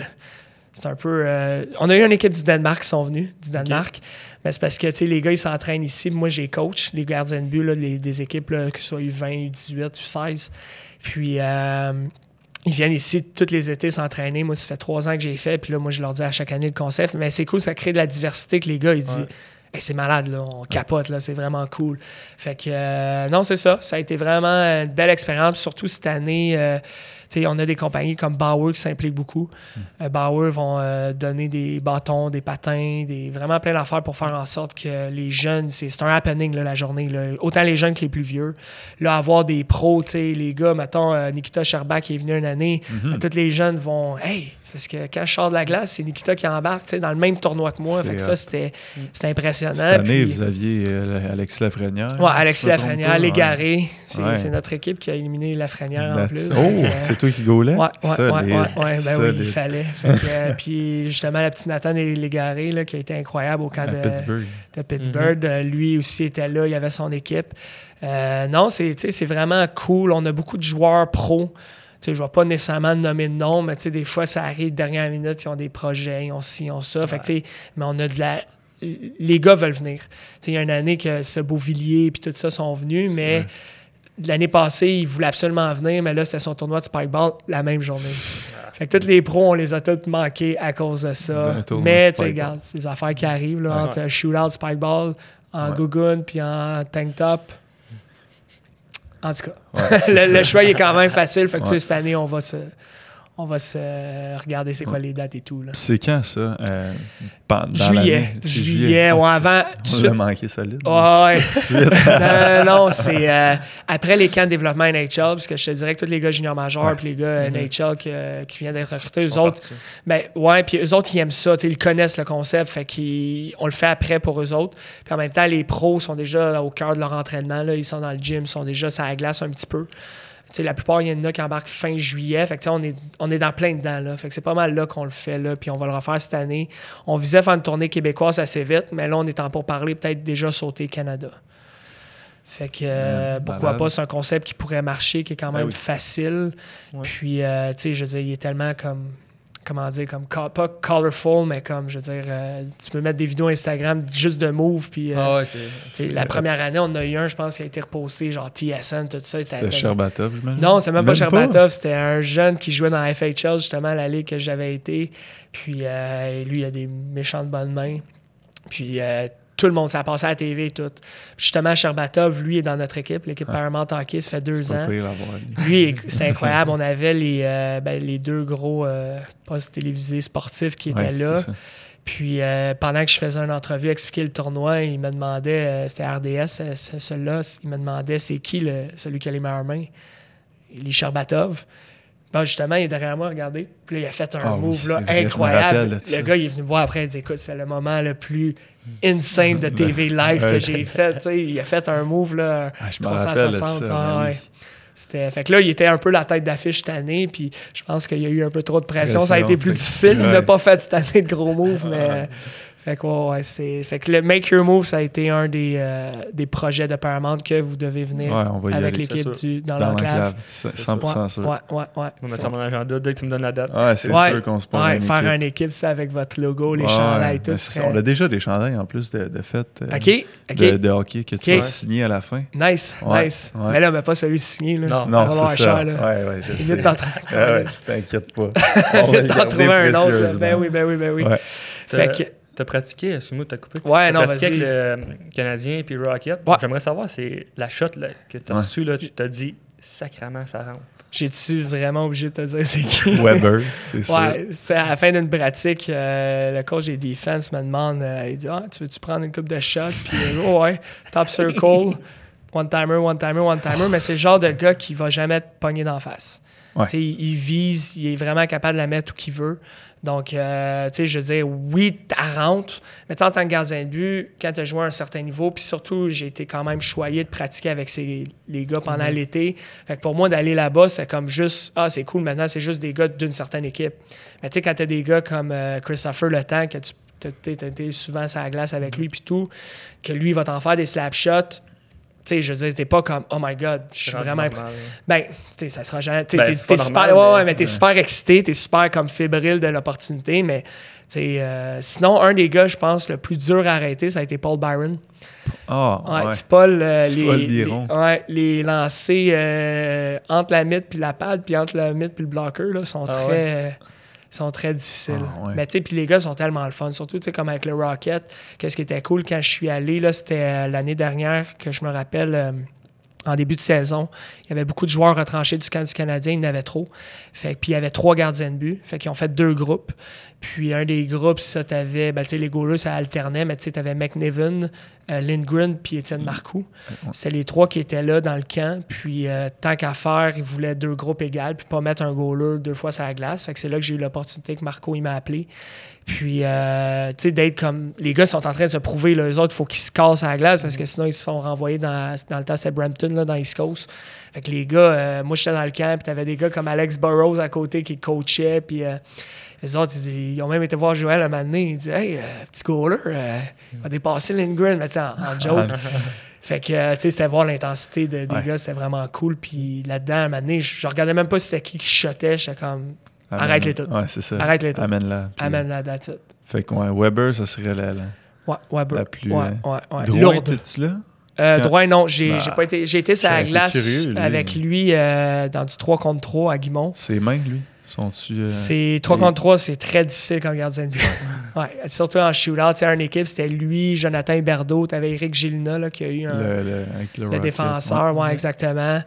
c'est un peu. euh, on a eu une équipe du Danemark qui sont venus, du Danemark. Mais c'est parce que tu sais, les gars, ils s'entraînent ici. Moi, j'ai coach les gardiens de but, là, les- des équipes, là, que ce soit U20, U18, U16. Puis. euh, ils viennent ici tous les étés s'entraîner. Moi, ça fait trois ans que j'ai fait. Puis là, moi, je leur dis à chaque année le concept. Mais c'est cool, ça crée de la diversité que les gars, ils disent Ouais. Hey, c'est malade, là, on capote, là, c'est vraiment cool. Fait que, euh, non, c'est ça. Ça a été vraiment une belle expérience. Surtout cette année, euh, on a des compagnies comme Bauer qui s'impliquent beaucoup. Euh, Bauer vont euh, donner des bâtons, des patins, des, vraiment plein d'affaires pour faire en sorte que les jeunes, c'est un happening là, la journée. là. Autant les jeunes que les plus vieux. Là, avoir des pros, les gars, mettons, euh, Nikita Sherbak qui est venu une année, Mhm. euh, tous les jeunes vont Hey, c'est parce que quand je sors de la glace, c'est Nikita qui embarque, dans le même tournoi que moi. Fait que ça, c'était impressionnant. Cette année, Puis- vous aviez Alexis Lafrenière. Ouais, si Alexis Lafrenière, l'égaré. C'est Ouais. c'est notre équipe qui a éliminé Lafrenière en plus. Oh, c'est toi qui gaulais? Ouais, ouais, ouais, Solide. ouais, ouais, ben oui, il fallait. Euh, puis justement, la petite Nathan Légaré, là, qui a été incroyable au camp de Pittsburgh. de Pittsburgh. Euh, lui aussi était là, il avait son équipe. Euh, non, c'est tu sais, c'est vraiment cool. On a beaucoup de joueurs pros. Je ne vais pas nécessairement nommer de nom, mais tu sais, des fois, ça arrive dernière minute, ils ont des projets, ils ont ci, ils ont ça. Fait que, tu sais, mais on a de la. Les gars veulent venir. Tu sais, Il y a une année que ce Beauvillier et tout ça sont venus, mais l'année passée, ils voulaient absolument venir, mais là, c'était son tournoi de Spikeball la même journée. Fait que tous les pros, on les a tous manqués à cause de ça. Mais, tu sais, regarde, c'est des affaires qui arrivent, là, Ouais. entre shootout, Spikeball, en Ouais. gougoune puis en tank top. En tout cas, Ouais, le, choix il est quand même facile. Fait que tu sais, cette année, on va se, on va se regarder c'est quoi les dates et tout. Là. C'est quand ça? Euh, Juillet. Juillet, ouais, avant. On suite. l'a manqué solide. Ah ouais. Non, non, c'est euh, après les camps de développement NHL, parce que je te dirais que tous les gars juniors majeurs Ouais. puis les gars Mhm. NHL qui, euh, qui viennent d'être recrutés, eux autres, ben ouais, puis eux autres, ils aiment ça, ils connaissent le concept, fait qu'on le fait après pour eux autres. Puis en même temps, les pros sont déjà au cœur de leur entraînement, là, ils sont dans le gym, ils sont déjà sur la glace un petit peu. Sais, la plupart, il y en a qui embarquent fin juillet. Fait que, tu sais, on, est, on est dans plein dedans. Là. Fait que c'est pas mal là qu'on le fait. Là, puis on va le refaire cette année. On visait faire une tournée québécoise assez vite, mais là, on est en pour parler, peut-être déjà sauter Canada. Fait que euh, Mm, pourquoi pas, c'est un concept qui pourrait marcher, qui est quand Ben même oui. facile. Ouais. Puis, euh, tu sais, je veux dire, il est tellement comme. Comment dire, comme co- pas colorful, mais comme, je veux dire, euh, tu peux mettre des vidéos Instagram juste de move. Puis, euh, Ah ouais, c'est. la première année, on a eu un, je pense, qui a été reposté, genre TSN, tout ça. C'était Sherbatov, je me Non, c'est même pas Sherbatov, c'était un jeune qui jouait dans la FHL, justement, la ligue que j'avais été. Puis euh, lui, il a des méchantes bonnes mains. Puis euh, tout le monde, ça a passé à la TV et tout. Puis justement, Sherbatov, lui, est dans notre équipe, l'équipe Ah. Paramount Hockey, ça fait deux ans. pire lui. C'est incroyable. On avait les, euh, ben, les deux gros euh, postes télévisés sportifs qui étaient Ouais, là. Puis euh, pendant que je faisais une entrevue, expliquer le tournoi, il me demandait, c'était RDS, ce- celui-là, il me demandait c'est qui le, celui qui a les meilleures mains? Les Sherbatov. Bon, justement, il est derrière moi, regardez. Puis là, il a fait un Ah move là, incroyable. rappelle Le gars, il est venu me voir après, il dit écoute, c'est le moment le plus insane de TV live que j'ai fait. Il a fait un move là, Ah, je me rappelle de ça. 360. mais ah, ouais. C'était, fait que là, il était un peu la tête d'affiche cette année, puis je pense qu'il y a eu un peu trop de pression. Ça a été plus difficile. Il n'a pas fait cette année de gros moves, mais. Fait que, ouais, ouais, c'est, fait que le Make Your Move, ça a été un des, euh, des projets de Paramount que vous devez venir Ouais, avec l'équipe dans, Dans l'enclave. l'enclave. C'est 100% sûr. Ouais, ouais, ouais. On va mettre ça dans mon agenda dès que tu me donnes la date. Ouais, c'est Ouais. sûr qu'on se prend Ouais, une faire équipe. une équipe, ça, avec votre logo, les Ouais, chandails, tout serait. On a déjà des chandails en plus de, de fait euh, OK, OK. de, de hockey que tu vas signer à la fin. Nice, Ouais, nice. ouais. Mais là, mais pas celui signé. Là. Non. Non, c'est ça. cher. Ouais, ouais, je sais. ouais, t'inquiète pas. On va garder trouver un autre. Ben oui, ben oui, ben oui. Fait que, T'as pratiqué, excuse-moi, t'as coupé. Ouais, T'as non, pratiqué avec le euh, Canadien puis Rocket. Ouais. J'aimerais savoir, c'est la shot là, que t'as Ouais. reçue, là, tu t'as dit sacrament ça rentre. j'ai-tu vraiment obligé de te dire c'est qui? Weber, c'est ça. Ouais, c'est à la fin d'une pratique, euh, le coach des defense me demande, euh, il dit ah, tu veux-tu prendre une coupe de shots Puis oh, ouais, top circle, one timer, one timer, one timer, mais c'est le genre de gars qui va jamais te pogner d'en face. Ouais. Tu sais, Il, il vise, il est vraiment capable de la mettre où qu'il veut. Donc, euh, tu sais, je veux dire, oui, tu rentre, mais tu sais, en tant que gardien de but, quand tu as joué à un certain niveau, puis surtout, j'ai été quand même choyé de pratiquer avec ces, les gars pendant l'été. Fait que pour moi, d'aller là-bas, c'est comme juste, ah, c'est cool, maintenant, c'est juste des gars d'une certaine équipe. Mais tu sais, quand tu as des gars comme euh, Christopher Le Temps, que tu as été souvent sur la glace avec lui, puis tout, que lui, il va t'en faire des slap shots. Tu sais, je veux dire, t'es pas comme, oh my god, je suis vraiment normal. ben, tu sais, ça sera jamais. tu sais, Ben, t'es- super, normal, ouais, mais- ouais, mais t'es super excité, t'es super comme fébrile de l'opportunité, mais tu sais, euh, sinon, un des gars, je pense, le plus dur à arrêter, ça a été Paul Byron. Ah, Ouais, ouais. petit Paul, euh, les, Paul les, Biron. ouais, les lancers euh, entre la mythe puis la pad, puis entre la mythe puis le bloqueur, là, sont Ah très. Sont très difficiles. Ah ouais. Mais tu sais, puis les gars sont tellement le fun. Surtout, tu sais, comme avec le Rocket. Qu'est-ce qui était cool quand je suis allé, là, c'était euh, l'année dernière que je me rappelle. euh, en début de saison, il y avait beaucoup de joueurs retranchés du camp du Canadien, il y en avait trop. Fait, puis il y avait trois gardiens de but. Fait qu'ils ont fait deux groupes. Puis un des groupes, ça, t'avais, ben, tu sais, les goalers, ça alternait, mais tu sais, t'avais McNiven, euh, Lindgren, puis Étienne Marcoux. C'est les trois qui étaient là dans le camp. Puis euh, tant qu'à faire, ils voulaient deux groupes égales, puis pas mettre un goaler deux fois sur la glace. Fait que c'est là que j'ai eu l'opportunité que Marco, il m'a appelé. Puis, euh, tu sais, d'être comme. Les gars sont en train de se prouver, eux autres, il faut qu'ils se cassent à la glace parce que sinon, ils se sont renvoyés dans, dans le temps, c'était Brampton, là, dans East Coast. Fait que les gars, euh, moi, j'étais dans le camp, puis t'avais des gars comme Alex Burrows à côté qui coachaient, puis. euh, les autres, ils, ils ont même été voir Joël un moment donné. Ils disent Hey, euh, petit goaler, il va dépasser Lindgren, mais tu sais, en, en joke. Fait que, tu sais, c'était voir l'intensité de- des Ouais. gars, c'était vraiment cool. Puis là-dedans, un moment donné, je, je regardais même pas c'était qui qui shotait. J'étais comme, Arrête-les toutes. Ouais, c'est ça. arrête-les tout. Amène-la. puis- Amène la that's it. Fait que ouais, Weber, ça serait la. la... Ouais, bro. La plus, Ouais, ouais, ouais. Drouin, Lourde. étais-tu là? Euh, Drouin, non. J'ai Bah, pas été. J'ai été sur la glace curieux, lui. avec lui euh, dans du 3 contre 3 à Guimont. C'est main, lui. Sont-tu. euh, C'est 3 contre 3, c'est très difficile comme gardien de but. ouais, surtout en shootout. Sais, une équipe, c'était lui, Jonathan Berdo, tu avais Eric Gilina là, qui a eu un, le, le- avec le le Rocket, défenseur, ouais, exactement.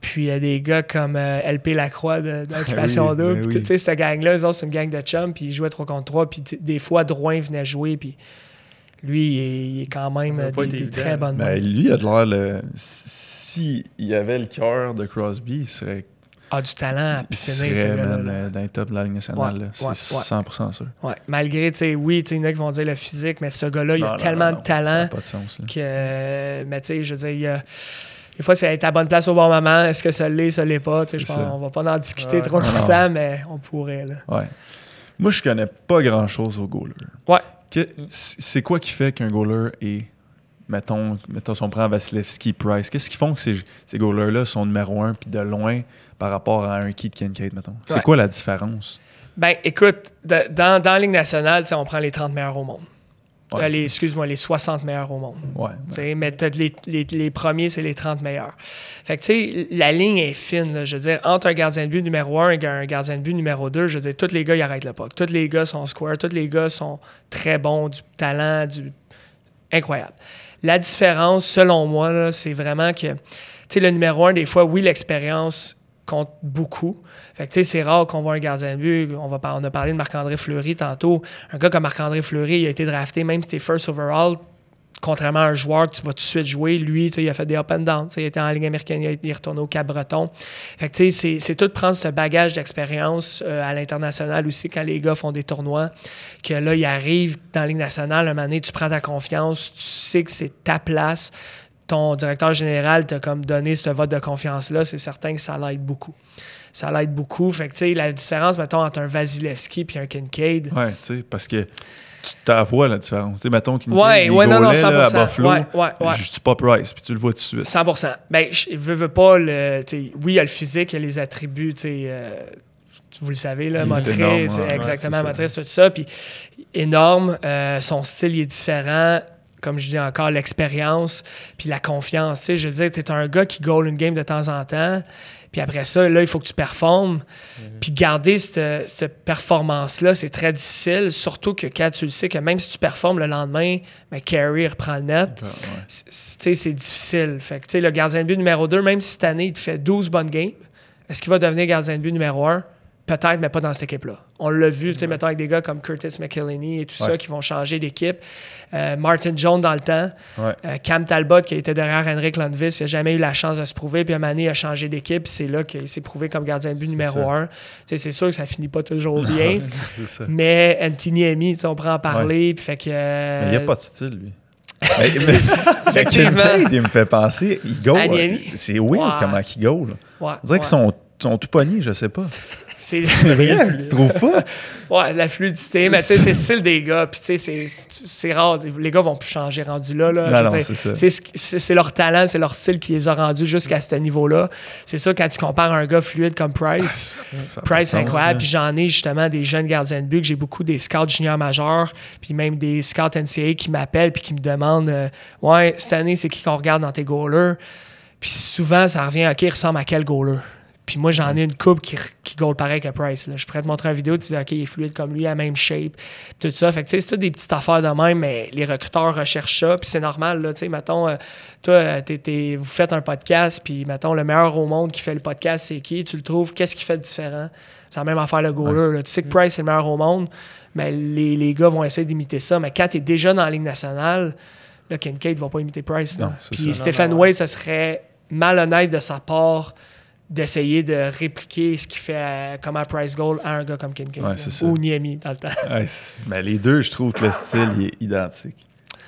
Puis il y a des gars comme euh, LP Lacroix d'Occupation Oui, Double. ben Puis, oui. Tu sais, cette gang-là, eux autres, c'est une gang de chums, puis ils jouaient 3 contre 3. Puis des fois, Drouin venait jouer, puis lui, il est, il est quand même euh, des, très bonnes Ben, mains. lui, il a de l'air. Le... Si il avait le cœur de Crosby, il serait, Ah, du talent à il pisciner, ce gars-là. dans les top de la Ligue nationale. Ouais. C'est ouais, ouais. 100% sûr. Ouais. Malgré, tu sais, oui, tu sais, il y en a qui vont dire le physique, mais ce gars-là, il a non, tellement non, de non, talent. n'a pas de sens. Là. que, mais tu sais, je veux dire, il y a- des fois, c'est être à bonne place au bon moment. Est-ce que ça l'est, ça l'est pas? Tu sais, je pense on va pas en discuter Ouais. trop longtemps, mais on pourrait. Là. Ouais. Moi, je connais pas grand-chose au goaler. Ouais. C'est quoi qui fait qu'un goaler est. Mettons, mettons si on prend Vasilevski, Price, qu'est-ce qui font que ces, ces goalers-là sont numéro un puis de loin par rapport à un Keith Kincaid, mettons? C'est Ouais. quoi la différence? Ben, écoute, de- dans, dans la Ligue nationale, on prend les 30 meilleurs au monde. Ouais. Euh, les- Excuse-moi, les 60 meilleurs au monde. Ouais. Mais les, les, les premiers, c'est les 30 meilleurs. Fait que, tu sais, la ligne est fine. là. je veux dire, entre un gardien de but numéro 1 et un gardien de but numéro 2, je veux dire, tous les gars, ils arrêtent le puck. Tous les gars sont square. Tous les gars sont très bons, du talent, du. Incroyable. La différence, selon moi, là, c'est vraiment que, tu sais, le numéro 1, des fois, oui, l'expérience compte beaucoup. Fait que, c'est rare qu'on voit un gardien de but. On, va, on a parlé de Marc-André Fleury tantôt. Un gars comme Marc-André Fleury, il a été drafté, même si t'es first overall, contrairement à un joueur que tu vas tout de suite jouer, lui, il a fait des up and down. Il était en Ligue américaine, il est- retourné au Cap-Breton. Fait que, c'est- c'est tout de prendre ce bagage d'expérience euh, à l'international aussi quand les gars font des tournois. Que là, ils arrivent dans la Ligue nationale, un moment donné, tu prends ta confiance, tu sais que c'est ta place. Ton directeur général t'a comme donné ce vote de confiance-là, c'est certain que ça l'aide beaucoup. Ça l'aide beaucoup. Fait que, tu sais, la différence, mettons, entre un Vasilevski et un Kincaid, Ouais, tu sais, parce que tu t'avois la différence. Tu sais, mettons qu'il Ouais, ouais, non, non, là, à 100%. Buffalo, Ouais, ouais, ouais. je dis pas Price, puis tu le vois tout de suite. 100 Ben, je veux, veux pas le. tu sais, Oui, il y a le physique, il y a les attributs, tu sais. euh, vous le savez, là, Il motrice, énorme, ouais, exactement, motrice, tout ça. Puis énorme. euh, son style il est différent. Comme je dis encore, l'expérience, puis la confiance. Tu sais, je veux dire, tu es un gars qui goal une game de temps en temps. Puis après ça, là, il faut que tu performes. Puis garder cette, cette performance-là, c'est très difficile. Surtout que quand tu le sais que même si tu performes le lendemain, ben, Carey reprend le net Ouais. c'est- c'est tu sais, c'est difficile. Fait que, tu sais, le gardien de but numéro 2, même si cette année, il te fait 12 bonnes games, est-ce qu'il va devenir gardien de but numéro 1? Peut-être, mais pas dans cette équipe-là. On l'a vu, tu sais, mettons, avec des gars comme Curtis McElhinney et tout ça qui vont changer d'équipe. Euh, Martin Jones dans le temps. Ouais. Euh, Cam Talbot qui était derrière Henrik Lundqvist, il n'a jamais eu la chance de se prouver. Puis à un il a changé d'équipe. C'est là qu'il s'est prouvé comme gardien de but numéro ça. 1. Tu sais, C'est sûr que ça finit pas toujours bien. Mais Anthony Amy, tu sais, on pourrait en parler. Puis fait que, Mais il n'y a euh, pas de style, lui. mais, mais- Effectivement. Kincaid, il me fait penser. Il go. C'est weird Ouais. comment il go. Là. ouais, On dirait qu'ils sont, sont tout pognés, je sais pas. C'est tu trouves pas? Ouais, la fluidité, mais tu sais, c'est le style des gars. Puis tu sais, c'est- rare. Les gars vont plus changer rendu là. là. C'est leur talent, c'est leur style qui les a rendus jusqu'à ce niveau-là. C'est ça, quand tu compares un gars fluide comme Price, Ça a pas Price, sens, incroyable. Puis j'en ai justement des jeunes gardiens de but, que j'ai beaucoup des scouts juniors majeurs, puis même des scouts NCAA qui m'appellent puis qui me demandent euh, Ouais, cette année, c'est qui qu'on regarde dans tes goalers Puis souvent, ça revient OK, il ressemble à quel goaler puis moi, j'en ai une coupe qui, qui goal pareil que Price. là. Je pourrais te montrer une vidéo, tu dis, OK, il est fluide comme lui, à la même shape, puis tout ça. Fait que, tu sais, c'est toutes des petites affaires de même, mais les recruteurs recherchent ça, puis c'est normal, là, tu sais, mettons, euh, toi, euh, vous faites un podcast, puis, mettons, le meilleur au monde qui fait le podcast, c'est qui? Tu le trouves, qu'est-ce qui fait de différent? C'est la même affaire, le goaler, là. Tu sais que Price est le meilleur au monde, mais les, les gars vont essayer d'imiter ça, mais quand t'es déjà dans la Ligue nationale, là, Kincaid va pas imiter Price, là. Non, Puis ça. Stephen Non, non, Wade, ça serait malhonnête de sa part d'essayer de répliquer ce qu'il fait à- comme à Price Goal à un gars comme Kincaid. Ouais, là. Ou Niemi dans le temps. Ouais, ben, les deux, je trouve que le style il est identique.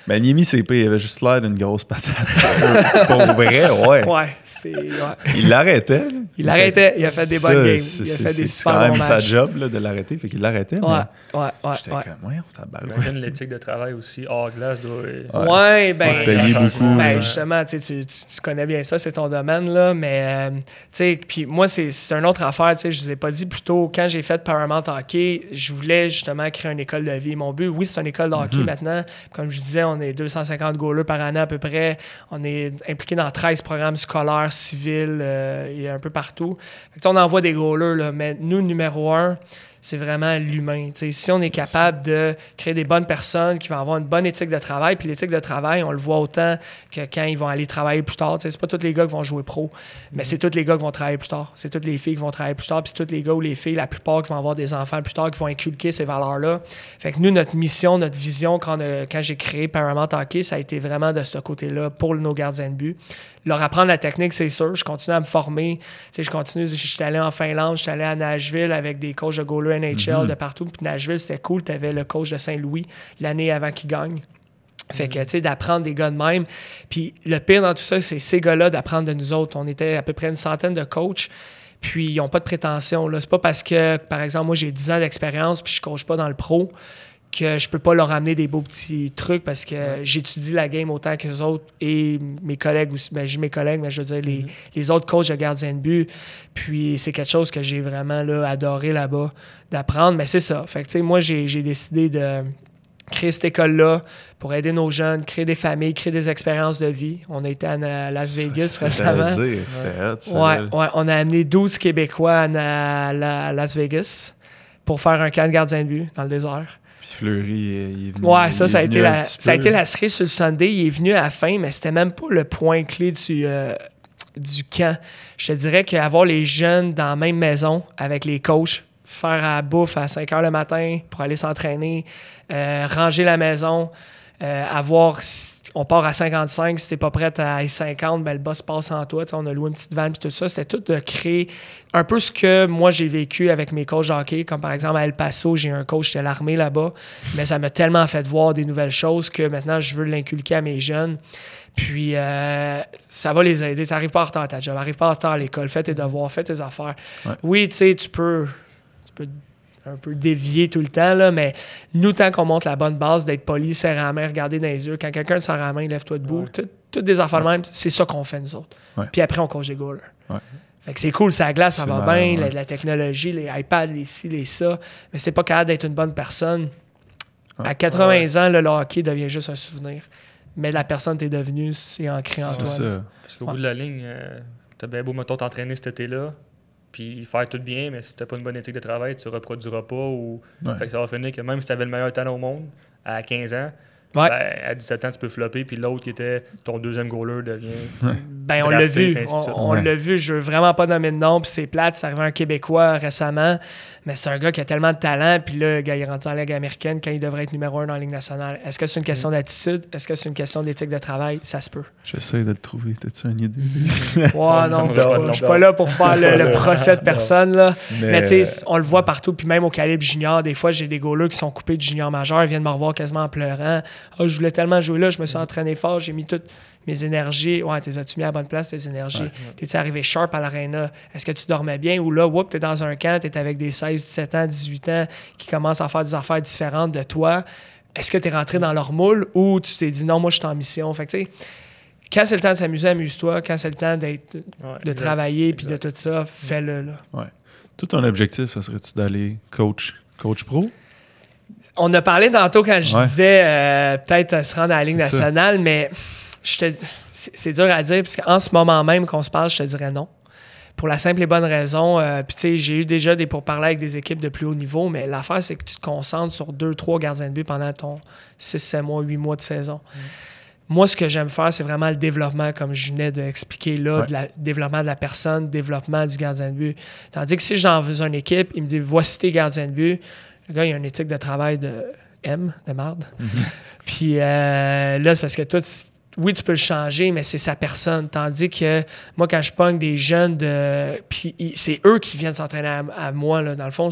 Ben, Niemi, c'est pire, il avait juste l'air d'une grosse patate. Pour vrai, ouais. Ouais. Ouais. Il l'arrêtait. Il l'arrêtait, il a fait des Ça, bonnes games. c'est- Il a c'est- fait des c'est super quand même bons sa matchs. job là, de l'arrêter, fait qu'il l'arrêtait. Ouais, mais ouais, ouais. J'étais ouais. comme, voyons, tabarouette. J'imagine l'éthique de travail aussi hors glace doit. Ouais, Ouais, c'est ben, beaucoup, ben, justement, tu, tu, tu- connais bien ça, c'est ton domaine, là, mais, euh, tu sais, puis moi, c'est c'est une autre affaire, tu sais, je vous ai pas dit plus tôt, quand j'ai fait Paramount Hockey, je voulais justement créer une école de vie. Mon but, oui, c'est une école de hockey Mhm. maintenant. Comme je disais, on est 250 goalers par année à peu près. On est impliqué dans 13 programmes scolaires militaire, civil, euh, et un peu partout. Fait que, on envoie des goalers, là, mais nous, numéro un, c'est vraiment l'humain. Si on est capable de créer des bonnes personnes qui vont avoir une bonne éthique de travail, puis l'éthique de travail, on le voit autant que quand ils vont aller travailler plus tard. C'est pas tous les gars qui vont jouer pro, mais c'est tous les gars qui vont travailler plus tard. C'est toutes les filles qui vont travailler plus tard, puis tous les gars ou les filles, la plupart qui vont avoir des enfants plus tard, qui vont inculquer ces valeurs-là. Fait que nous, notre mission, notre vision, quand, quand j'ai créé Paramount Hockey, ça a été vraiment de ce côté-là pour nos gardiens de but leur apprendre la technique, c'est sûr. Je continue à me former. je continue. Je suis allé en Finlande, je suis allé à Nashville avec des coachs de goaler NHL mhm. de partout. Puis Nashville, c'était cool. Tu avais le coach de Saint-Louis l'année avant qu'il gagne. Fait que, tu sais, d'apprendre des gars de même. Puis le pire dans tout ça, c'est ces gars-là d'apprendre de nous autres. On était à peu près une centaine de coachs. Puis ils n'ont pas de prétention. C'est pas parce que, par exemple, moi j'ai 10 ans d'expérience puis je coach pas dans le pro que je peux pas leur amener des beaux petits trucs parce que j'étudie la game autant que les autres et mes collègues aussi. Ben, j'ai mes collègues, mais je veux dire, les, mm-hmm. les autres coachs de gardien de but. Puis c'est quelque chose que j'ai vraiment là, adoré là-bas d'apprendre. Mais c'est ça. Fait que, moi, j'ai, décidé de créer cette école-là pour aider nos jeunes, créer des familles, créer des expériences de vie. On a été à Las Vegas récemment. Dire, ouais. ouais, on a amené 12 Québécois à, Las Vegas pour faire un camp de gardien de but dans le désert. Fleury, il est venu. Ouais, ça, ça a, été la, ça a été la cerise sur le Sunday. Il est venu à la fin, mais c'était même pas le point clé du, euh, du camp. Je te dirais qu'avoir les jeunes dans la même maison avec les coachs, faire à bouffe à 5 heures le matin pour aller s'entraîner, euh, ranger la maison, euh, avoir on part à 55, si t'es pas prêt à 50, ben le boss passe en toi. on a loué une petite vanne et tout ça. C'était tout de créer un peu ce que moi j'ai vécu avec mes coachs hockey, comme par exemple à El Paso, j'ai un coach de l'armée là-bas, mais ça m'a tellement fait voir des nouvelles choses que maintenant je veux l'inculquer à mes jeunes. Puis euh, ça va les aider. Tu n'arrives pas en retard à ta job, n'arrives pas en retard à l'école, fais tes devoirs, fais tes affaires. Oui, tu sais, tu peux, tu peux un peu dévié tout le temps, là, mais nous, tant qu'on montre la bonne base d'être poli, serrer la main, regarder dans les yeux, quand quelqu'un te serre la main, lève-toi debout, toutes des affaires de même, c'est ça qu'on fait, nous autres. Puis après, on coach des goalers. Fait que c'est cool, ça glace, ça va bien, la, technologie, les iPads, les ci, les ça, mais c'est pas capable d'être une bonne personne. À 80 ans, le hockey devient juste un souvenir. Mais la personne que t'es devenue, c'est ancré en toi. Parce qu'au bout de la ligne, euh, t'as bien beau, mettons, t'entraîner cet été-là, puis faire tout bien, mais si t'as pas une bonne éthique de travail, tu reproduiras pas. Ou... Fait que ça va finir que même si tu avais le meilleur talent au monde à 15 ans, ben, à 17 ans, tu peux flopper, puis l'autre qui était ton deuxième goaler devient. ben, on l'a vu. On, l'a vu. Je veux vraiment pas nommer de nom, puis c'est plate. C'est arrivé un Québécois récemment, mais c'est un gars qui a tellement de talent, puis là, le gars, il est rentré en Ligue américaine quand il devrait être numéro un dans la Ligue nationale. Est-ce que c'est une question mm. d'attitude? Est-ce que c'est une question d'éthique de travail? Ça se peut. J'essaie de le trouver. T'as-tu une idée? ouais, non, je suis pas, là pour faire le, procès de personne, là. Mais, tu sais, on le voit partout, puis même au calibre junior, des fois, j'ai des goalers qui sont coupés de junior majeur, ils viennent me revoir quasiment en pleurant. Oh, je voulais tellement jouer là, je me suis entraîné fort, j'ai mis toutes mes énergies. Ouais, t'es as-tu mis à la bonne place, tes énergies? T'es-tu arrivé sharp à l'aréna? Est-ce que tu dormais bien? Ou là, whoop, t'es dans un camp, t'es avec des 16, 17 ans, 18 ans qui commencent à faire des affaires différentes de toi. Est-ce que tu es rentré dans leur moule ou tu t'es dit non, moi je suis en mission? Fait que tu sais, quand c'est le temps de s'amuser, amuse-toi. Quand c'est le temps d'être, de travailler puis de tout ça, fais-le. Là. Ouais. Tout ton objectif, ça serait-tu d'aller coach, coach pro? On a parlé tantôt quand je disais euh, peut-être se rendre à la Ligue nationale, mais c'est dur à dire, parce qu'en ce moment même qu'on se parle, je te dirais non. Pour la simple et bonne raison, euh, puis tu sais, j'ai eu déjà des pourparlers avec des équipes de plus haut niveau, mais l'affaire, c'est que tu te concentres sur deux, trois gardiens de but pendant ton 6, 7 mois, 8 mois de saison. Mm. Moi, ce que j'aime faire, c'est vraiment le développement, comme je venais d'expliquer là, le développement de la personne, développement du gardien de but. Tandis que si j'en veux une équipe, il me dit voici tes gardiens de but, le gars, il a une éthique de travail de M, de marde. Mhm. Puis euh, là, c'est parce que toi, oui, tu peux le changer, mais c'est sa personne. Tandis que moi, quand je pogne des jeunes de. Puis c'est eux qui viennent s'entraîner à, à, moi, là. Dans le fond,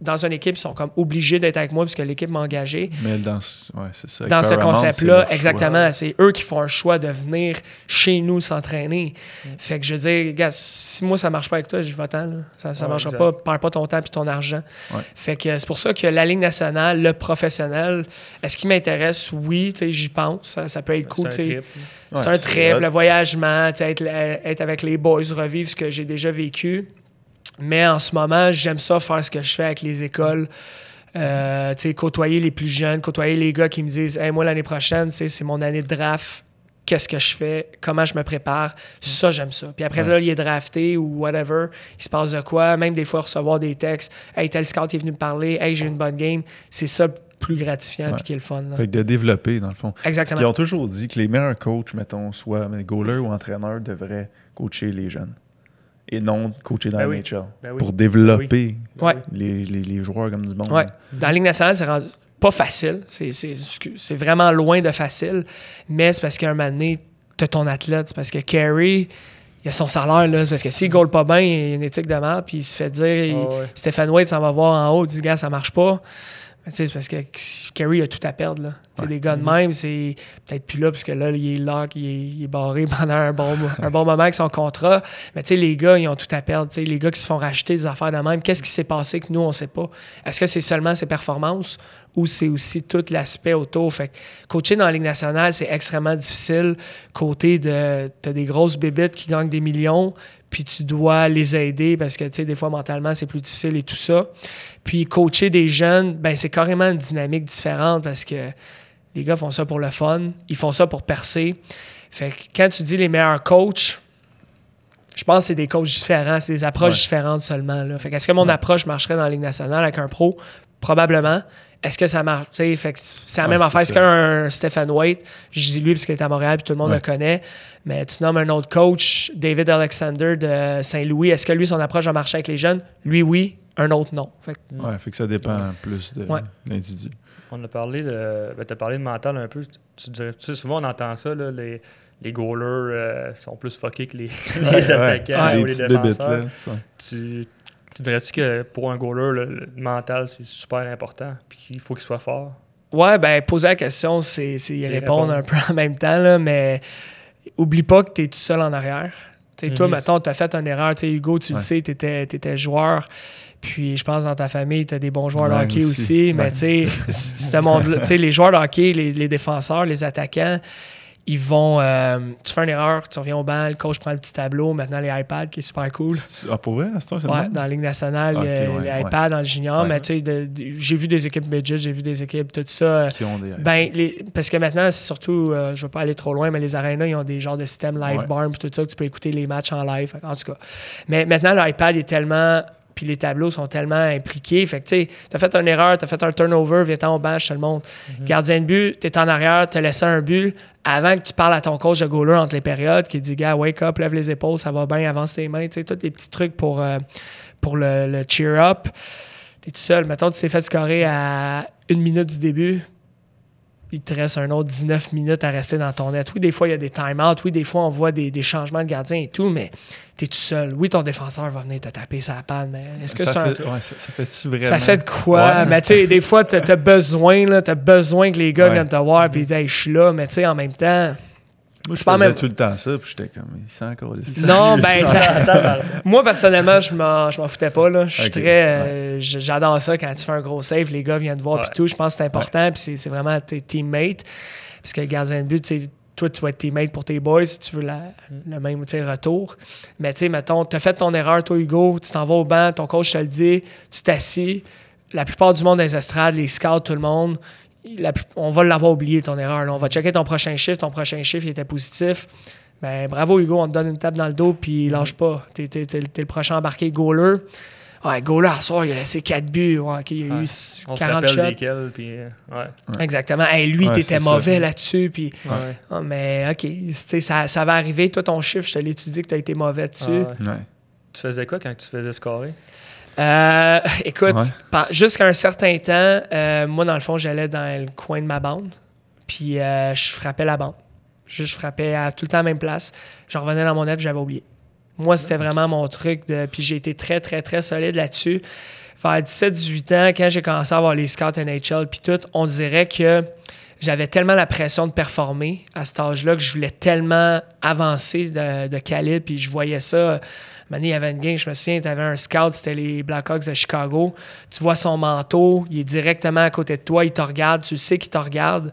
dans une équipe, ils sont comme obligés d'être avec moi puisque l'équipe m'a engagé. Mais dans, ouais, ça, dans ce concept-là, exactement, c'est eux qui font un choix de venir chez nous s'entraîner. Mm. Fait que je veux dire, gars, si moi ça marche pas avec toi, je vais t'en. Ça ne marchera pas, perds pas ton temps et ton argent. Fait que c'est pour ça que la Ligue nationale, le professionnel, est-ce qu'il m'intéresse? Oui, j'y pense. Ça, peut être cool. C'est un trip, le voyagement, être, être avec les boys, revivre ce que j'ai déjà vécu. Mais en ce moment, j'aime ça faire ce que je fais avec les écoles. Euh, côtoyer les plus jeunes, côtoyer les gars qui me disent hey, Moi, l'année prochaine, c'est mon année de draft. qu'est-ce que je fais, comment je me prépare? Ça, j'aime ça. Puis après, là, il est drafté ou whatever, il se passe de quoi? Même des fois, recevoir des textes. Hey, tel scout est venu me parler. Hey, j'ai une bonne game. C'est ça le plus gratifiant et qui est le fun. Là. Fait que de développer, dans le fond. Exactement. Parce qu'ils ont toujours dit que les meilleurs coachs, mettons, soit goaler ou entraîneur, devraient coacher les jeunes et non coacher dans Ben la oui. NHL Ben oui. pour développer les, les, les joueurs comme du monde. Ouais. Dans la Ligue nationale, c'est rendu pas facile. C'est- C'est c'est vraiment loin de facile. Mais c'est parce qu'à un moment donné, t'as ton athlète. C'est parce que Carey, il a son salaire. là. C'est parce que s'il ne goal pas bien, il a une éthique de merde. Puis il se fait dire, il- ouais. Stephen Wade s'en va voir en haut, du gars, ça marche pas. C'est parce que Carey a tout à perdre. Là. Ouais. Les gars de même, c'est peut-être plus là, parce que là, il est là, il est, il est barré pendant un bon, un bon moment avec son contrat. Mais les gars, ils ont tout à perdre. Les gars qui se font racheter des affaires de même, qu'est-ce qui s'est passé que nous, on ne sait pas? Est-ce que c'est seulement ses performances? Ou c'est aussi tout l'aspect autour? Fait que coacher dans la Ligue nationale, c'est extrêmement difficile. Côté de. Tu as des grosses bébites qui gagnent des millions, puis tu dois les aider parce que, tu sais, des fois, mentalement, c'est plus difficile et tout ça. Puis coacher des jeunes, ben c'est carrément une dynamique différente parce que les gars font ça pour le fun, ils font ça pour percer. Fait que quand tu dis les meilleurs coachs, je pense que c'est des coachs différents, c'est des approches Ouais. différentes seulement. Là. Fait que est-ce que mon approche marcherait dans la Ligue nationale avec un pro? Probablement. Est-ce que ça marche? Tu sais, Fait que c'est la Ouais, même affaire. Qu'un Stephen White, je dis lui parce qu'il est à Montréal puis tout le monde Ouais. le connaît, mais tu nommes un autre coach, David Alexander de Saint-Louis, est-ce que lui, son approche va marcher avec les jeunes? Lui, oui, un autre, non. Fait que- Ouais, fait que ça dépend plus de Ouais. l'individu. On a parlé de. Ben, t'as parlé de mental un peu. Tu, dirais- tu sais, souvent on entend ça, là, les, les goalers euh, sont plus fuckés que les, les Ouais, attaquants ouais, ou les défenseurs. là. Tu, tu dirais-tu que pour un goaler, le, le mental, c'est super important, puis qu'il faut qu'il soit fort? Ouais, ben poser la question, c'est c'est y répondre répondre. un peu en même temps, là, mais oublie pas que tu es tout seul en arrière. Tu sais, Toi, Mhm. mettons, tu as fait une erreur. Tu sais, Hugo, tu le sais, tu étais, joueur. Puis je pense dans ta famille, tu as des bons joueurs de hockey aussi. aussi. Mais Ouais. tu sais, les joueurs de hockey, les, les défenseurs, les attaquants, ils vont. euh, tu fais une erreur, tu reviens au banc, le coach prend le petit tableau, maintenant les iPads qui est super cool. Ah, pour vrai, à heure, c'est Ouais, dans la Ligue nationale, ouais, les ouais. iPads dans le junior, mais tu sais, j'ai vu des équipes midget, j'ai vu des équipes, tout ça. euh, Qui ont des. ben, les- parce que maintenant, c'est surtout, euh, je veux pas aller trop loin, mais les arénas, ils ont des genres de système live barn, tout ça, que tu peux écouter les matchs en live. En tout cas. Mais maintenant, l'iPad est tellement. Puis les tableaux sont tellement impliqués. Fait que, tu sais, t'as fait une erreur, t'as fait un turnover, viens-t'en au bench, tout le monde. Gardien de but, t'es en arrière, t'as laissé un but. Avant que tu parles à ton coach de goaler entre les périodes, qui dit, gars, wake up, lève les épaules, ça va bien, avance tes mains, tu sais, tous les petits trucs pour, euh, pour le, le cheer up. T'es tout seul. Mettons, tu t'es fait scorer à une minute du début, il te reste un autre 19 minutes à rester dans ton net. Oui, des fois, il y a des time-outs. Oui, des fois, on voit des, des changements de gardien et tout, mais tu es tout seul. Oui, ton défenseur va venir te taper sa panne, mais est-ce que ça, un- fait, ouais, ça, ça fait-tu vraiment? ça fait de quoi? Ouais. Mais tu sais, des fois, tu as besoin, là, t'as besoin que les gars Ouais. viennent te voir et ils disent, hey, je suis là, mais tu sais, en même temps. Moi, je c'est pas faisais même- tout le temps ça, puis j'étais comme, il sent encore les Non, ben, ça- moi, personnellement, je m'en, je m'en foutais pas. Là. Je suis Ok, très. euh, J'adore ça quand tu fais un gros save, les gars viennent te voir Ouais. puis tout. Je pense que c'est important, puis c'est, c'est vraiment tes teammates. Parce que le gardien de but, tu sais, toi, tu vas être teammate pour tes boys si tu veux la- le même retour. Mais tu sais, mettons, tu as fait ton erreur, toi, Hugo, tu t'en vas au banc, ton coach te le dit, tu t'assis. La plupart du monde des estrades, les scouts, tout le monde, la on va l'avoir oublié, ton erreur. là. On va checker ton prochain chiffre. Ton prochain chiffre, il était positif. Ben, bravo, Hugo, on te donne une tape dans le dos, puis lâche pas. T'es, t'es- t'es- t'es le prochain embarqué goaler. Ouais, goaler, à soir, il a laissé 4 buts. Ouais, il a eu Ouais. On se 40 rappelle shots. lesquels, puis euh, ouais. Exactement. Hey, lui, Ouais, t'étais mauvais là-dessus, puis... Ouais. Ah, mais OK, tu sais, ça, ça va arriver. Toi, ton chiffre, je te l'ai étudié que tu as été mauvais dessus. Ah ouais. Ouais. Tu faisais quoi quand tu faisais scorer? Euh, écoute, Ouais. jusqu'à un certain temps, euh, moi, dans le fond, j'allais dans le coin de ma bande, puis euh, je frappais la bande. Je, je frappais à tout le temps à la même place. Je revenais dans mon net, puis j'avais oublié. Moi, c'était vraiment mon truc. De, puis j'ai été très, très, très solide là-dessus. Vers 17-18 ans, quand j'ai commencé à avoir les scouts NHL, puis tout, on dirait que j'avais tellement la pression de performer à cet âge-là que je voulais tellement avancer de, de calibre, puis je voyais ça. Mané, il y avait une game, je me souviens, tu avais un scout, c'était les Blackhawks de Chicago. Tu vois son manteau, il est directement à côté de toi, il te regarde, tu sais qu'il te regarde.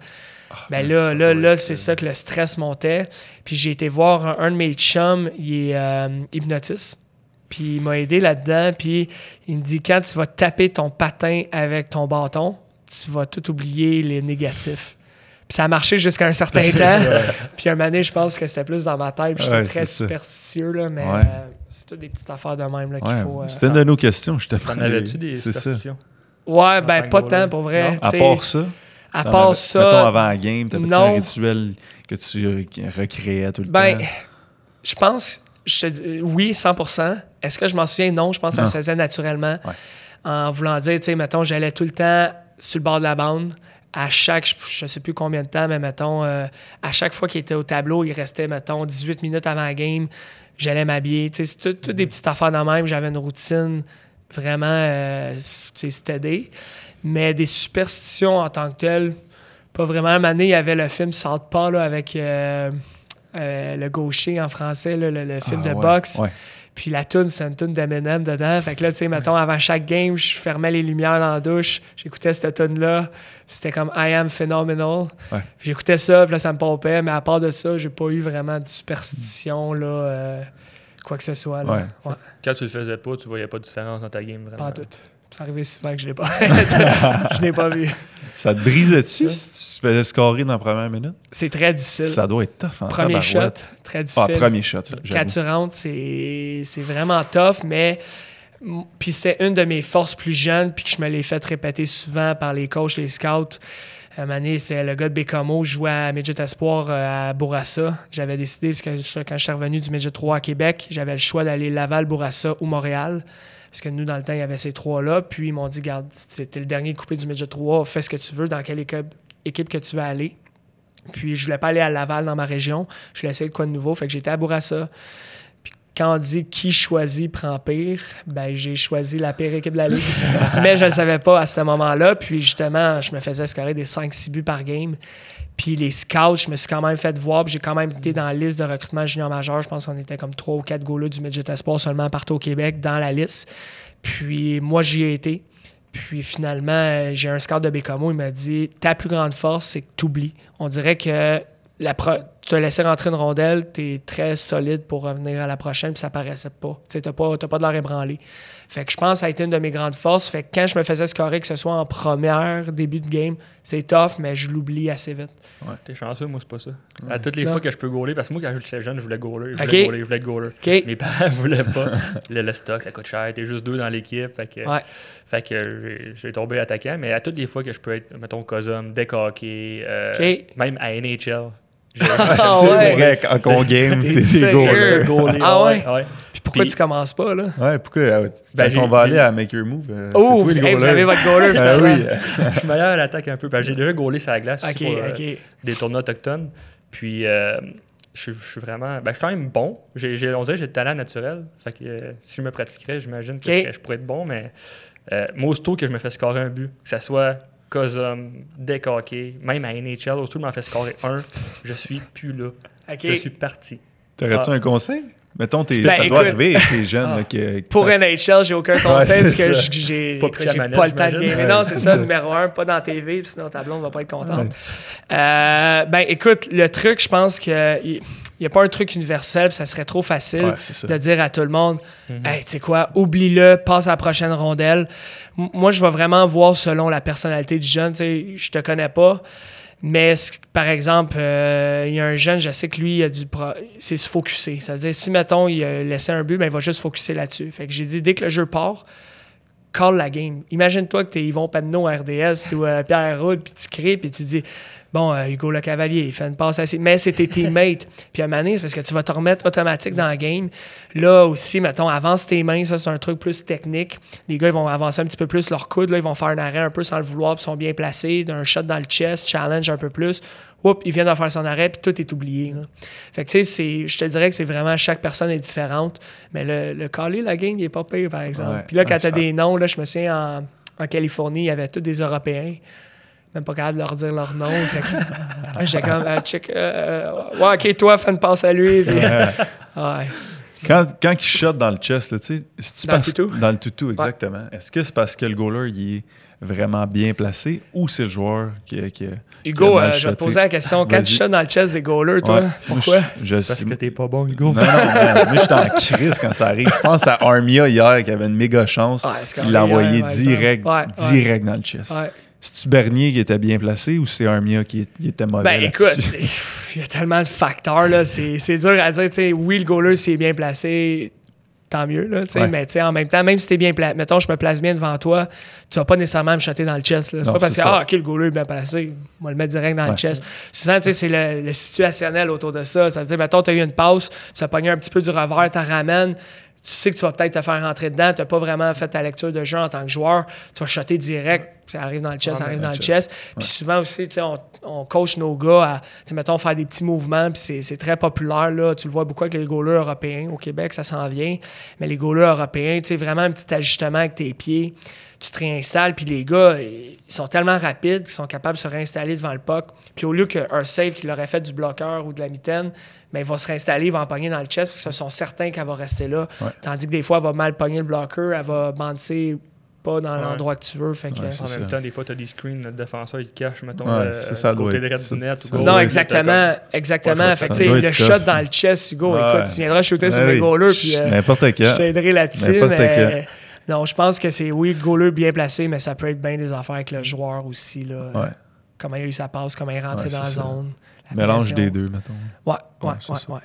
ben man, là, là, là, c'est euh, ça que le stress montait. Puis j'ai été voir un, un de mes chums, il est euh, hypnotiste. Puis il m'a aidé là-dedans. Puis il me dit quand tu vas taper ton patin avec ton bâton, tu vas tout oublier les négatifs. Puis ça a marché jusqu'à un certain temps. Puis un moment je pense que c'était plus dans ma tête. J'étais Ouais, très superstitieux, là, mais Ouais. euh, c'est toutes des petites affaires de même qu'il Ouais, faut. euh, C'était une de nos questions, justement. T'en avais-tu des C'est ça. superstitions? Ouais, en ben tant pas tant pour vrai. À part ça, à part avais- ça. Mettons avant la game, t'avais-tu un non. rituel que tu re- recréais tout le Ben, temps? je pense, je te dis, euh, oui, 100%. Est-ce que je m'en souviens? Non, je pense que ça se faisait naturellement. Ouais. En voulant dire, tu sais, mettons, j'allais tout le temps sur le bord de la bande. À chaque, je- je sais plus combien de temps, mais mettons, euh, à chaque fois qu'il était au tableau, il restait, mettons, 18 minutes avant la game, j'allais m'habiller. C'est tout- toutes des petites affaires de même. J'avais une routine vraiment, euh. Mais des superstitions en tant que telles, pas vraiment. Donné, il y avait le film Southpaw là, avec euh, euh, le gaucher en français, là, le, le film Ah, de ouais, boxe. ouais. Puis la tune, c'était une tune d'Eminem dedans. Fait que là, tu sais, mettons, avant chaque game, je fermais les lumières dans la douche, j'écoutais cette tune-là. C'était comme I am phenomenal. Ouais. J'écoutais ça, puis là, ça me pompait. Mais à part de ça, j'ai pas eu vraiment de superstition, là, euh, quoi que ce soit. Là. Ouais. Ouais, Quand tu le faisais pas, tu voyais pas de différence dans ta game, vraiment. pas en Ça arrivait souvent que je l'ai pas. je l'ai pas vu. Ça te brisait-tu si tu faisais scorer dans la première minute? C'est très difficile. Ça doit être tough en Premier shot, très Ah, difficile. premier shot, Quand tu rentres, c'est c'est vraiment tough, mais puis c'était une de mes forces plus jeunes, puis que je me l'ai fait répéter souvent par les coachs, les scouts. À donné, c'est le gars de Bécamo, je jouais à Midget Espoir euh, à Bourassa. J'avais décidé, parce que quand je suis revenu du Midget 3 à Québec, j'avais le choix d'aller Laval, Bourassa ou Montréal. Parce que nous, dans le temps, il y avait ces trois-là. Puis ils m'ont dit, garde, c'était le dernier coupé du Midget 3, fais ce que tu veux, dans quelle équipe, équipe que tu veux aller. Puis je voulais pas aller à Laval dans ma région. Je voulais essayer de quoi de nouveau. Fait que j'étais à Bourassa. Quand on dit qui choisit prend pire, ben j'ai choisi la pire équipe de la ligue. Mais je ne le savais pas à ce moment-là. Puis justement, je me faisais scorer des 5-6 buts par game. Puis les scouts, je me suis quand même fait voir. J'ai quand même été dans la liste de recrutement junior majeur. Je pense qu'on était comme 3 ou 4 goalers du Midget Espoir seulement partout au Québec dans la liste. Puis moi, j'y ai été. Puis finalement, j'ai un scout de Bécamo, il m'a dit Ta plus grande force, c'est que tu oublies. On dirait que la pro- tu as laissé rentrer une rondelle, tu es très solide pour revenir à la prochaine, puis ça paraissait pas. Tu n'as pas, t'as pas de l'air ébranlé. Fait que je pense que ça a été une de mes grandes forces. Fait que quand je me faisais scorer, que ce soit en première, début de game, c'est tough, mais je l'oublie assez vite. T'es chanceux, moi, c'est pas ça. À toutes les Non. fois que je peux goaler, parce que moi, quand j'étais jeune, je voulais goaler. Je voulais goaler, je voulais être goaler. OK? Mes parents voulaient pas. Le, le stock, ça coûte cher. T'es juste deux dans l'équipe. Fait que, Ouais. fait que j'ai- j'ai tombé attaquant. Mais à toutes les fois que je peux être, mettons, Cosum, deck hockey, euh, même à NHL. Ah ouais. vrai, quand on game, T'es goaler, Ah ouais? ouais. Puis pourquoi Puis- tu commences pas, là? Ouais, pourquoi? euh, Ben, quand on va aller à Make Your Move. euh, Oh, c'est vous, hey, vous avez votre goaler, Ah finalement. oui. Je suis meilleur à l'attaque un peu. parce que J'ai déjà goalé sur la glace pour euh, OK. des tournois autochtones. Puis, euh, je, suis- je suis vraiment. Ben, je suis quand même bon. J'ai, j'ai- on dirait que j'ai le talent naturel. Fait que euh, si je me pratiquerais, j'imagine que je, pourrais être bon. Mais euh, moi, aussitôt que je me fais scorer un but, que ce soit Cosum, deck hockey, même à NHL, que je m'en fais scorer un, je suis plus là. OK. Je suis parti. T'aurais-tu Ah. un conseil? Mettons, t'es, Ben, ça doit écoute- arriver, t'es jeune. là, que, Pour NHL, j'ai aucun conseil parce que j'ai Pas pas le temps de gamer. Non, c'est ça, ça. numéro un, pas dans la TV, sinon ta blonde va pas être contente. Euh, ben écoute, le truc, je pense que il n'y a pas un truc universel, ça serait trop facile Ouais, de dire à tout le monde Mhm. Hey, tu sais quoi, oublie-le, passe à la prochaine rondelle. M- moi, je vais vraiment voir selon la personnalité du jeune. Tu sais, je te connais pas. Mais par exemple, euh, il y a un jeune, je sais que lui, il a du c'est se focuser. Ça veut dire, si, mettons, il a laissé un but, ben, il va juste focuser là-dessus. Fait que j'ai dit, dès que le jeu part, call la game. Imagine-toi que tu es Yvon Padneau à RDS ou euh, Pierre Roud, puis tu crées, puis tu dis, bon, euh, Hugo Le Cavalier, il fait une passe assez. Mais c'est tes teammates. puis à un moment donné, parce que tu vas te remettre automatique dans la game. Là aussi, mettons, avance tes mains, ça, c'est un truc plus technique. Les gars, ils vont avancer un petit peu plus leur coude, là, ils vont faire un arrêt un peu sans le vouloir, puis ils sont bien placés, d'un shot dans le chest, challenge un peu plus. Oups, ils viennent de faire son arrêt, puis tout est oublié. là. Fait que, tu sais, je te dirais que c'est vraiment chaque personne est différente. Mais le, le la game, il est pas pire, par exemple. Puis là, quand ouais, tu as ça- des noms, là, je me souviens en, en Californie, il y avait tous des Européens. Même pas capable de leur dire leur nom. J'étais comme, euh, check, euh, ouais, ok, toi, fais une passe à lui. puis- ouais. Quand, quand il shot dans le chest, là, tu sais, Dans le? Dans le toutou, exactement. Est-ce que c'est parce que le goaler il est vraiment bien placé ou c'est le joueur qui, a- qui Hugo, qui a mal euh, je vais te poser la question. Quand tu shots dans le chest des goalers, toi, Ouais. pourquoi? Je, je Parce que t'es pas bon, Hugo. Non, non, man, moi, j'étais en crise quand ça arrive. Je pense à Armia hier qui avait une méga chance. Ouais, il l'a envoyé direct, direct dans le chest. C'est-tu Bernier qui était bien placé ou c'est Armia qui était mauvais? Ben écoute, il y a tellement de facteurs. Là. C'est, dur à dire. sais oui, le goaler, s'il est bien placé, tant mieux. Là, ouais. Mais en même temps, même si t'es bien placé, mettons, je me place bien devant toi, tu vas pas nécessairement me chatter dans le chest. C'est pas parce que, ah, ok, le goaler est bien placé, on va le mettre direct dans le chest. Souvent, c'est le, le, situationnel autour de ça. Ça veut dire, mettons, tu as eu une passe, tu as pogné un petit peu du revers, tu ramènes tu sais que tu vas peut-être te faire rentrer dedans, tu n'as pas vraiment fait ta lecture de jeu en tant que joueur, tu vas shotter direct, ça arrive dans le chest, ça arrive dans le chest. Puis souvent aussi, on, on coach nos gars à, mettons, faire des petits mouvements, puis c'est très populaire, là. tu le vois beaucoup avec les goalers européens. Au Québec, ça s'en vient, mais les goalers européens, tu sais, vraiment un petit ajustement avec tes pieds, tu te réinstalles, puis les gars, ils sont tellement rapides qu'ils sont capables de se réinstaller devant le puck. Puis au lieu qu'un save qui leur aurait fait du bloqueur ou de la mitaine, mais il va se réinstaller, il va en pogner dans le chest parce qu'ils sont certains qu'elle va rester là. Tandis que des fois, elle va mal pogner le bloqueur, elle va banser pas dans l'endroit que tu veux. Fait que, en même temps, des fois, tu as des screens, notre défenseur, il cache, mettons, le ça, côté de du net. Ou non, exactement. exactement. fait que, le shot dans le chest, Hugo, écoute, tu viendras shooter sur mes goalers. Puis, euh, N'importe Je t'aiderai là-dessus. Mais... Non, je pense que c'est, oui, goaler bien placé, mais ça peut être bien des affaires avec le joueur aussi. Là. Comment il a eu sa passe, comment il est rentré dans la zone. Mélange des deux, mettons. Ouais, ouais, ouais, ouais,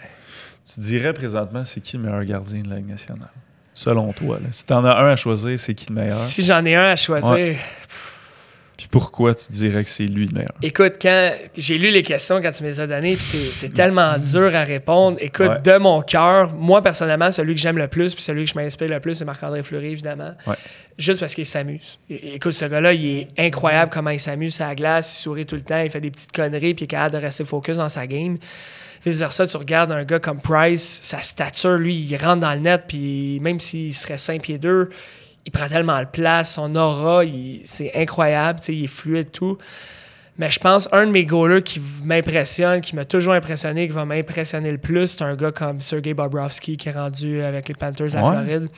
Tu dirais présentement, c'est qui le meilleur gardien de la Ligue nationale? Selon toi. Là. Si t'en as un à choisir, c'est qui le meilleur? Si j'en ai un à choisir. Puis pourquoi tu dirais que c'est lui le meilleur? Écoute, quand j'ai lu les questions quand tu me les as données, puis c'est tellement dur à répondre. Écoute, de mon cœur, moi personnellement, celui que j'aime le plus, puis celui que je m'inspire le plus, c'est Marc-André Fleury, évidemment. Juste parce qu'il s'amuse. Écoute, ce gars-là, il est incroyable comment il s'amuse à la glace, il sourit tout le temps, il fait des petites conneries, puis il est capable de rester focus dans sa game. Vice-versa, tu regardes un gars comme Price, sa stature, lui, il rentre dans le net, puis même s'il serait 5 pieds 2, il prend tellement de place, son aura, c'est incroyable, il est fluide, tout. Mais je pense un de mes goalers qui m'impressionne, qui m'a toujours impressionné, qui va m'impressionner le plus, c'est un gars comme Sergei Bobrovsky qui est rendu avec les Panthers à Floride.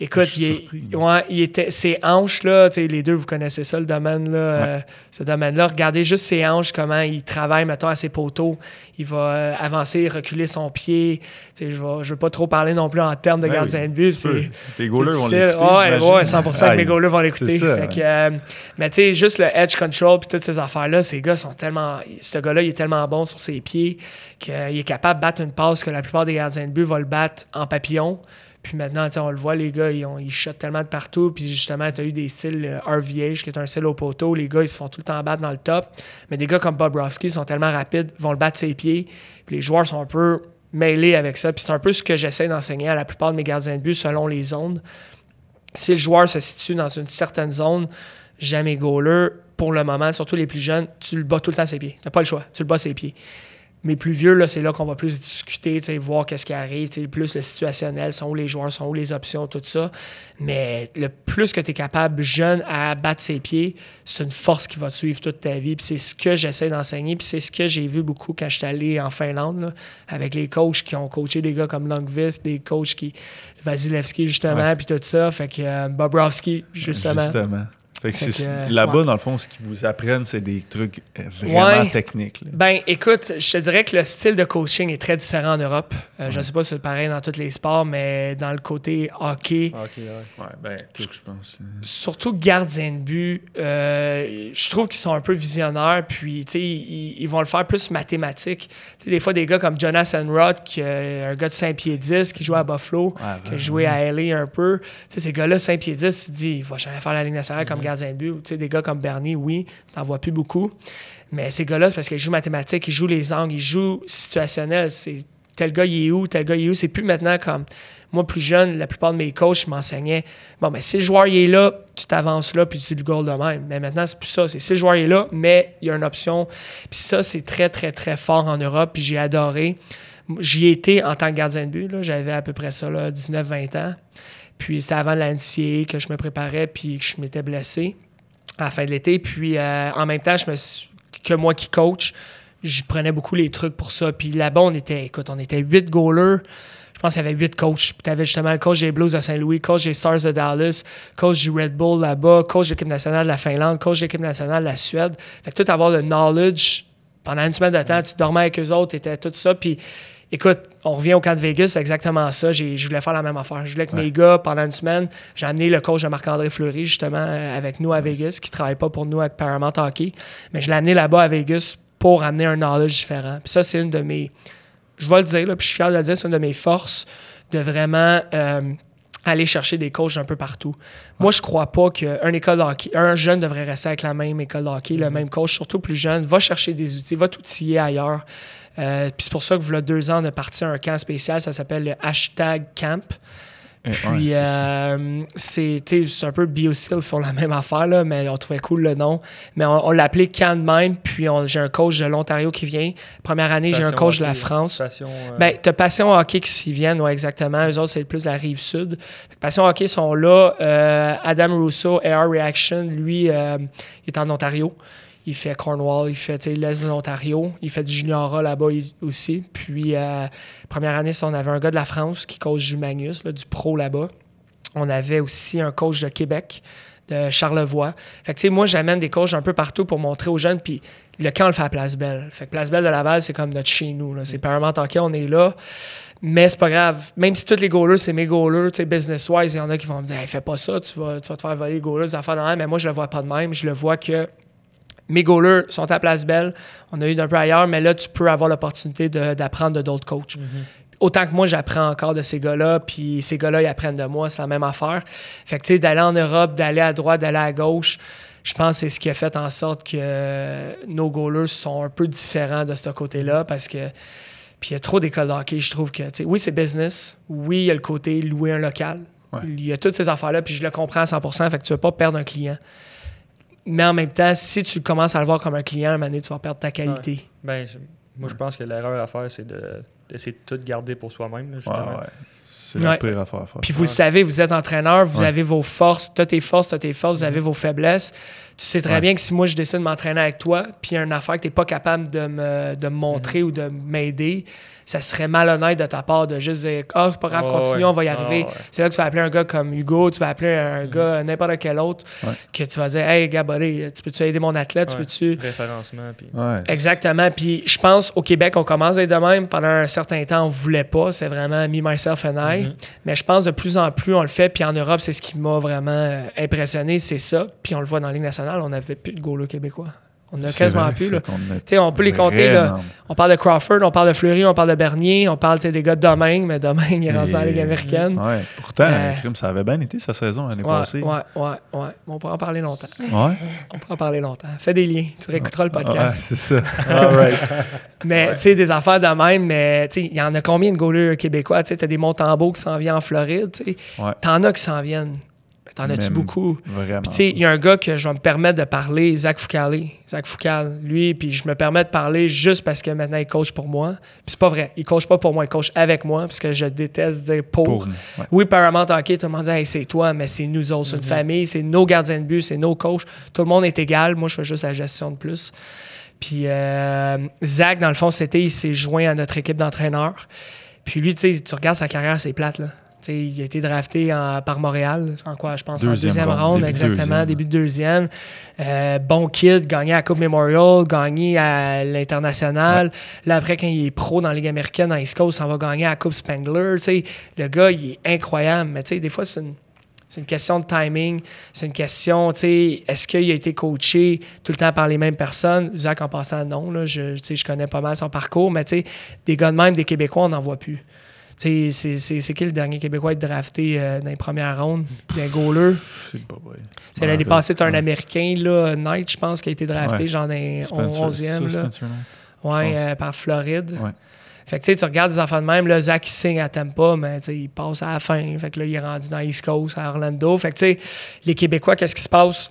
Écoute, il, ouais, il était, ses hanches, là, les deux, vous connaissez ça, le domaine, là, euh, ce domaine-là. Regardez juste ses hanches, comment il travaille, mettons, à ses poteaux. Il va euh, avancer, reculer son pied. Je ne veux pas trop parler non plus en termes de gardien de but. Tes goalers vont l'écouter. Ouais, ouais, 100 que mes goalers vont l'écouter. Euh, mais tu sais, juste le edge control puis toutes ces affaires-là, ces gars sont tellement. Ce gars-là, il est tellement bon sur ses pieds qu'il est capable de battre une passe que la plupart des gardiens de but vont le battre en papillon. Puis maintenant, on le voit, les gars, ils, ont, ils tellement de partout. Puis justement, tu as eu des styles RVH, qui est un style au poteau. Les gars, ils se font tout le temps battre dans le top. Mais des gars comme Bob Bobrovski sont tellement rapides, vont le battre ses pieds. Puis les joueurs sont un peu mêlés avec ça. Puis c'est un peu ce que j'essaie d'enseigner à la plupart de mes gardiens de but selon les zones. Si le joueur se situe dans une certaine zone, jamais goaler, pour le moment, surtout les plus jeunes, tu le bats tout le temps ses pieds. Tu n'as pas le choix. Tu le bats ses pieds. Mais plus vieux, là, c'est là qu'on va plus discuter, voir qu'est-ce qui arrive, plus le situationnel, sont où les joueurs, sont où les options, tout ça. Mais le plus que tu es capable, jeune, à battre ses pieds, c'est une force qui va te suivre toute ta vie. Puis c'est ce que j'essaie d'enseigner. Puis c'est ce que j'ai vu beaucoup quand je suis allé en Finlande, avec les coachs qui ont coaché des gars comme Longvis, des coachs qui. Vasilevski, justement, puis tout ça. Fait que euh, Bobrovski, justement. Justement. Fait que là-bas, dans le fond, ce qu'ils vous apprennent, c'est des trucs euh, vraiment techniques. Ben, écoute, je te dirais que le style de coaching est très différent en Europe. Euh, je ne sais pas si c'est pareil dans tous les sports, mais dans le côté hockey. Hockey, ouais. ben, tout, je pense. Surtout gardien de but, euh, je trouve qu'ils sont un peu visionnaires, puis, tu sais, ils, vont le faire plus mathématique. Tu sais, des fois, des gars comme Jonas Enroth, qui est un gars de 5 pieds 10, qui joue à Buffalo, qui a joué à LA un peu. Tu sais, ces gars-là, 5 pieds 10, tu te dis, il va jamais faire la Ligue nationale comme gardien de but. Tu sais, des gars comme Bernie, oui, t'en vois plus beaucoup. Mais ces gars-là, c'est parce qu'ils jouent mathématiques, ils jouent les angles, ils jouent situationnel. C'est tel gars, il est où, tel gars, il est où. C'est plus maintenant comme moi, plus jeune, la plupart de mes coachs m'enseignaient bon, mais si le joueur il est là, tu t'avances là, puis tu le goal de même. Mais maintenant, c'est plus ça. C'est si le joueur est là, mais il y a une option. Puis ça, c'est très, très, très fort en Europe, puis j'ai adoré. J'y étais en tant que gardien de but. J'avais à peu près ça, 19-20 ans. Puis c'était avant l'NCA que je me préparais puis que je m'étais blessé à la fin de l'été. Puis euh, en même temps, je me que moi qui coach, je prenais beaucoup les trucs pour ça. Puis là-bas, on était, écoute, on était huit goalers. Je pense qu'il y avait huit coachs. Puis tu avais justement le coach des Blues de Saint-Louis, coach des Stars de Dallas, coach du Red Bull là-bas, coach de l'équipe nationale de la Finlande, coach de l'équipe nationale de la Suède. Fait que tout avoir le knowledge pendant une semaine de temps, tu dormais avec eux autres, étais tout ça. Puis Écoute, on revient au camp de Vegas, c'est exactement ça. Je voulais faire la même affaire. Je voulais que mes gars, pendant une semaine, j'ai amené le coach de Marc-André Fleury, justement, euh, avec nous à Vegas, qui ne travaille pas pour nous avec Paramount Hockey. Mais je l'ai amené là-bas à Vegas pour amener un knowledge différent. Puis ça, c'est une de mes. Je vais le dire, là, puis je suis fier de le dire, c'est une de mes forces de vraiment. Euh, aller chercher des coachs un peu partout. Moi, je crois pas qu'un école hockey, un jeune devrait rester avec la même école de hockey, le mm-hmm. même coach, surtout plus jeune. Va chercher des outils, va tout outiller ailleurs. Euh, puis c'est pour ça que, vous, deux ans, on a parti à un camp spécial, ça s'appelle le hashtag camp. Eh, puis euh, c'est un peu BioSteel font la même affaire, là, mais on trouvait cool le nom. Mais on, l'appelait Camp même, puis j'ai un coach de l'Ontario qui vient. Première année, j'ai un coach de la France. Passion, euh... Ben, t'as Passion Hockey qui s'y viennent, ouais, exactement. Eux autres, c'est plus la rive sud. Passion Hockey sont là. Euh, Adam Russo, Air Reaction, lui, il est en Ontario il fait Cornwall, il fait l'Est de l'Ontario, il fait du junior là-bas aussi. Puis, euh, première année, on avait un gars de la France qui coach du Magnus, du pro là-bas. On avait aussi un coach de Québec, de Charlevoix. Fait que, moi, j'amène des coachs un peu partout pour montrer aux jeunes. Puis, le camp, on le fait à Place Belle. Fait que Place Belle de Laval, c'est comme notre chez nous. C'est Paramount Hockey, on est là. Mais c'est pas grave. Même si tous les goalers, c'est mes goalers, tu sais, business-wise, il y en a qui vont me dire, fais pas ça, tu vas, tu vas te faire voler les goalers, affaires même. Mais moi, je le vois pas de même. Je le vois que mes goalers sont à Place Belle. On a eu d'un peu ailleurs, mais là, tu peux avoir l'opportunité d'apprendre de, d'autres coachs. Mhm. Autant que moi, j'apprends encore de ces gars-là, puis ces gars-là, ils apprennent de moi, c'est la même affaire. Fait que, tu sais, d'aller en Europe, d'aller à droite, d'aller à gauche, je pense que c'est ce qui a fait en sorte que nos goalers sont un peu différents de ce côté-là, parce que. Puis il y a trop d'écoles de hockey, je trouve que, tu sais, oui, c'est business. Oui, il y a le côté louer un local. Il y a toutes ces affaires-là, puis je le comprends à 100% fait que tu ne veux pas perdre un client. Mais en même temps, si tu commences à le voir comme un client, à un moment donné, tu vas perdre ta qualité. Ben, moi, je pense que l'erreur à faire, c'est d'essayer de, tout garder pour soi-même. Ouais, c'est la pire affaire à faire. Puis vous le savez, vous êtes entraîneur, vous avez vos forces, tu as tes forces, tu as tes forces, vous avez vos faiblesses. Tu sais très bien que si moi je décide de m'entraîner avec toi, puis il y a une affaire que tu n'es pas capable de me, de me montrer mm-hmm. ou de m'aider, ça serait malhonnête de ta part de juste dire Ah, oh, c'est pas grave, continue, on va y arriver. c'est là que tu vas appeler un gars comme Hugo, tu vas appeler un mm-hmm. gars, n'importe quel autre, que tu vas dire Hey, Gabolé, tu peux-tu aider mon athlète? Tu peux-tu. Référencement. Puis... Exactement. Puis je pense au Québec, on commence à être de même. Pendant un certain temps, on voulait pas. C'est vraiment me, myself and I. Mm-hmm. Mais je pense de plus en plus, on le fait. Puis en Europe, c'est ce qui m'a vraiment euh, impressionné, c'est ça. Puis on le voit dans la Ligue nationale, on n'avait plus de goalers québécois. On a quasiment plus. Là. On peut les compter. Là. On parle de Crawford, on parle de Fleury, on parle de Bernier, on parle des gars de Domingue, mais Domingue est rendu dans la Ligue américaine. Ouais. Pourtant, euh, ça avait bien été sa saison l'année passée. Ouais, ouais, ouais. On pourra en parler longtemps. Ouais. On pourra en parler longtemps. Fais des liens. Tu réécouteras le podcast. c'est ça. All right. mais tu sais, des affaires de même, mais il y en a combien de goalers québécois? Tu sais, as des Montembeaux qui s'en viennent en Floride. Tu. T'en as qui s'en viennent. T'en as-tu beaucoup? Vraiment. tu sais, il y a un gars que je vais me permettre de parler, Zach Foucalé. Zach Foucal, lui, puis je me permets de parler juste parce que maintenant il coach pour moi. Puis c'est pas vrai. Il coach pas pour moi, il coach avec moi, parce que je déteste dire pour. Oui, Paramount Hockey, tout le monde dit, hey, c'est toi, mais c'est nous autres. C'est une mm-hmm. famille, c'est nos gardiens de but, c'est nos coachs. Tout le monde est égal. Moi, je fais juste la gestion de plus. Puis euh, Zach, dans le fond, c'était, il s'est joint à notre équipe d'entraîneurs. Puis lui, tu sais, tu regardes sa carrière, c'est plate, là il a été drafté par Montréal, en quoi, je pense, deuxième en deuxième round, exactement, début de deuxième. Euh, bon kid, gagné à Coupe Memorial, gagné à l'international. Là, après, quand il est pro dans la Ligue américaine, dans East Coast, on va gagner à Coupe Spangler. le gars, il est incroyable, mais des fois, c'est une, une question de timing. C'est une question, tu sais, est-ce qu'il a été coaché tout le temps par les mêmes personnes? Zach, en passant, non. Là, je, je connais pas mal son parcours, mais tu sais, des gars de même, des Québécois, on n'en voit plus. C'est qui le dernier Québécois à être drafté euh, dans les premières rondes? Un goaler? C'est l'année passée, tu un Américain, là, Knight, je pense, qui a été drafté, genre dans 11e. Oui, euh, par Floride. Fait que tu regardes des enfants de même, là, Zach il signe à Tampa, mais il passe à la fin. Fait que là, il est rendu dans East Coast, à Orlando. Fait que les Québécois, qu'est-ce qui se passe?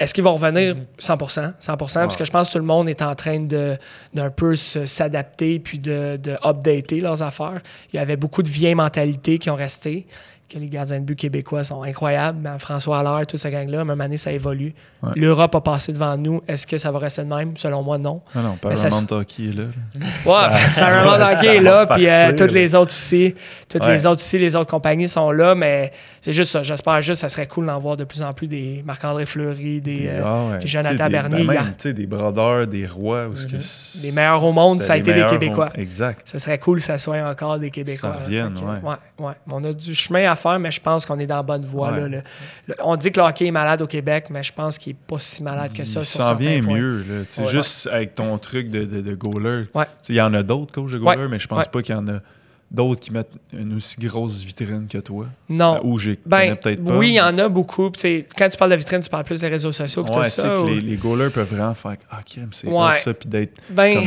Est-ce qu'ils vont revenir 100% 100% parce que je pense que tout le monde est en train de d'un peu s'adapter puis de, de updater leurs affaires. Il y avait beaucoup de vieilles mentalités qui ont resté que les gardiens de but québécois sont incroyables. François Allaire, toute cette gang-là, moment donné, ça évolue. L'Europe a passé devant nous. Est-ce que ça va rester de même? Selon moi, non. Ah non, pas vraiment hockey est là. Ouais, Paramount Hockey est là, puis euh, toutes les autres aussi. Toutes les autres aussi, les autres compagnies sont là, mais c'est juste ça. J'espère juste que ça serait cool d'en voir de plus en plus des Marc-André Fleury, des, euh, ah des Jonathan Bernier. Ben même, des brodeurs, des rois. Mm Les meilleurs au monde, ça a été des Québécois. Exact. Ça serait cool que ça soit encore des Québécois. Ça revienne, ouais. ouais. On a du chemin à faire, mais je pense qu'on est dans la bonne voie. Là, on dit que le hockey est malade au Québec, mais je pense qu'il n'est pas si malade que ça. Il s'en vient mieux. Là. juste avec ton truc de, de, de goaler. Il y en a d'autres coachs de goaler, mais je pense pas qu'il y en a d'autres qui mettent une aussi grosse vitrine que toi? Non. Ou j'ai ben, peut-être pas. Oui, il y en a beaucoup. quand tu parles de vitrine, tu parles plus des réseaux sociaux que tout ça. Que les, les goalers peuvent vraiment faire Ah, ok, c'est ouais. ça, puis d'être. Ben,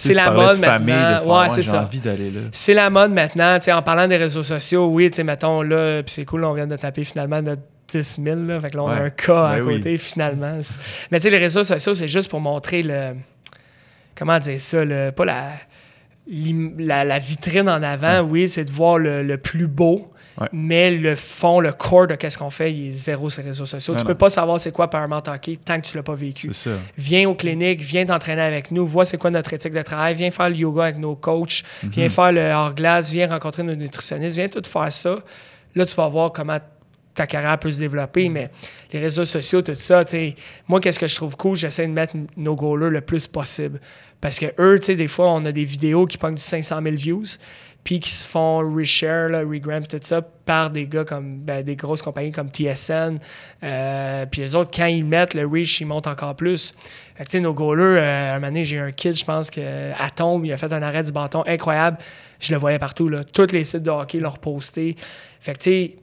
c'est la mode maintenant. ouais, c'est ça. envie d'aller là. C'est la mode maintenant. en parlant des réseaux sociaux, oui, mettons là, puis c'est cool, on vient de taper finalement notre 10 000. Là, fait que là, on a un cas à ben côté finalement. Mais tu sais, les réseaux sociaux, c'est juste pour montrer le. Comment dire ça? Le, pas la la, vitrine en avant, oui, c'est de voir le, plus beau, mais le fond, le corps de qu'est-ce qu'on fait, il est zéro sur les réseaux sociaux. tu ne peux pas savoir c'est quoi Paramount Hockey tant que tu l'as pas vécu. Viens aux cliniques, viens t'entraîner avec nous, vois c'est quoi notre éthique de travail, viens faire le yoga avec nos coachs, mhm. viens faire le hors-glace, viens rencontrer nos nutritionnistes, viens tout faire ça. Là, tu vas voir comment ta carrière peut se développer, mhm. mais les réseaux sociaux, tout ça, moi, qu'est-ce que je trouve cool, j'essaie de mettre nos goalers le plus possible. Parce que eux, tu sais, des fois, on a des vidéos qui pognent du 500 000 views, puis qui se font reshare, regramp, tout ça, par des gars comme ben, des grosses compagnies comme TSN. Euh, puis les autres, quand ils mettent le reach, ils montent encore plus. Fait que, nos goalers, euh, un moment donné, j'ai un kid, je pense, que à tombe, il a fait un arrêt du bâton incroyable. Je le voyais partout, là. Tous les sites de hockey l'ont reposté. Fait que, tu sais,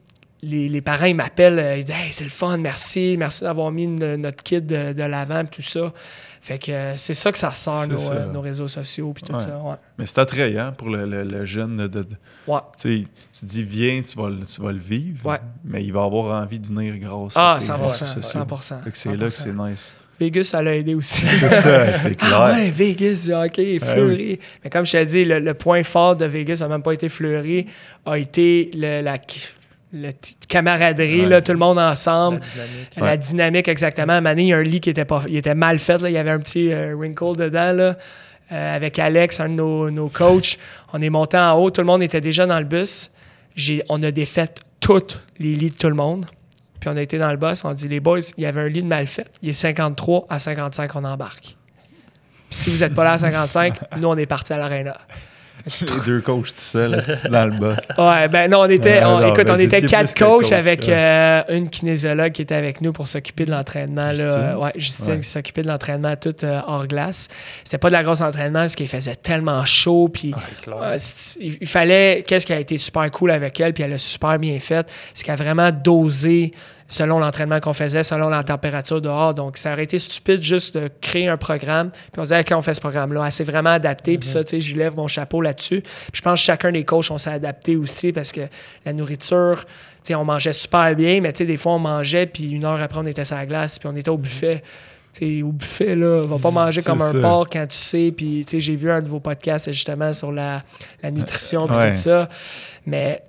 les, les, parents, ils m'appellent, euh, ils disent Hey, c'est le fun, merci, merci d'avoir mis notre kit de, de l'avant, tout ça. Fait que euh, c'est ça que ça ressort, nos, euh, nos, réseaux sociaux, puis tout ça. Ouais. Mais c'est attrayant pour le, le, jeune. De, ouais. Tu dis, viens, tu vas, tu vas le vivre, mais il va avoir envie de venir grâce ah, à 100%, 100%. Fait que c'est là que c'est nice. Vegas, ça l'a aidé aussi. c'est ça, c'est clair. Ah ouais, Vegas, OK, fleuri. Mais comme je t'ai dit, le, point fort de Vegas n'a même pas été fleuri, a été le, la, la camaraderie, là, tout le monde ensemble. La dynamique. exactement. À un il y a un lit qui était, pas, il était mal fait. Là. Il y avait un petit euh, wrinkle dedans. Là. Euh, avec Alex, un de nos, nos, coachs, on est monté en haut. Tout le monde était déjà dans le bus. on a défait tous les lits de tout le monde. Puis on a été dans le bus. On a dit, les boys, il y avait un lit de mal fait. Il est 53 à 55, on embarque. Puis si vous n'êtes pas là à 55, nous, on est parti à l'aréna. Les deux coachs tout seuls, dans le boss. Ouais, ben non, on était, écoute, on était quatre coachs avec euh, une kinésiologue qui était avec nous pour s'occuper de l'entraînement. Là. Ouais, Justine qui s'occupait de l'entraînement tout euh, hors glace. C'était pas de la grosse entraînement parce qu'il faisait tellement chaud. Puis ah, il, fallait, qu'est-ce qui a été super cool avec elle, puis elle a super bien fait, c'est qu'elle a vraiment dosé selon l'entraînement qu'on faisait, selon la température dehors. Donc, ça aurait été stupide juste de créer un programme. Puis on se disait, OK, on fait ce programme-là. Elle s'est vraiment adaptée. Puis ça, tu sais, je lève mon chapeau là-dessus. Puis je pense que chacun des coachs, on s'est adapté aussi parce que la nourriture, tu sais, on mangeait super bien, mais tu sais, des fois, on mangeait, puis une heure après, on était sur la glace, puis on était au buffet. sais, au buffet, là, on va pas manger comme un porc quand tu sais. Puis, tu sais, j'ai vu un de vos podcasts justement sur la, nutrition puis tout ça. Mais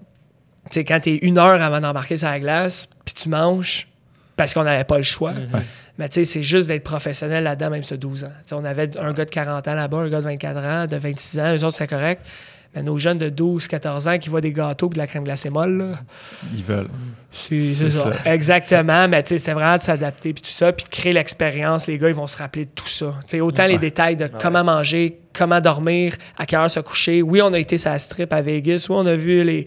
sais, quand tu es une heure avant d'embarquer sur la glace, puis tu manges parce qu'on n'avait pas le choix. Mhm. Mais tu sais, c'est juste d'être professionnel là-dedans, même sur 12 ans. on avait un gars de 40 ans là-bas, un gars de 24 ans, de 26 ans, eux autres, c'est correct. Mais nos jeunes de 12, 14 ans qui voient des gâteaux et de la crème glacée molle, là, ils veulent. C'est ça. Exactement. Mais tu sais, c'est vraiment de s'adapter puis tout ça, puis de créer l'expérience. Les gars, ils vont se rappeler de tout ça. sais, autant les détails de comment manger, comment dormir, à quelle heure se coucher. Oui, on a été sur la strip à Vegas. Oui, on a vu les,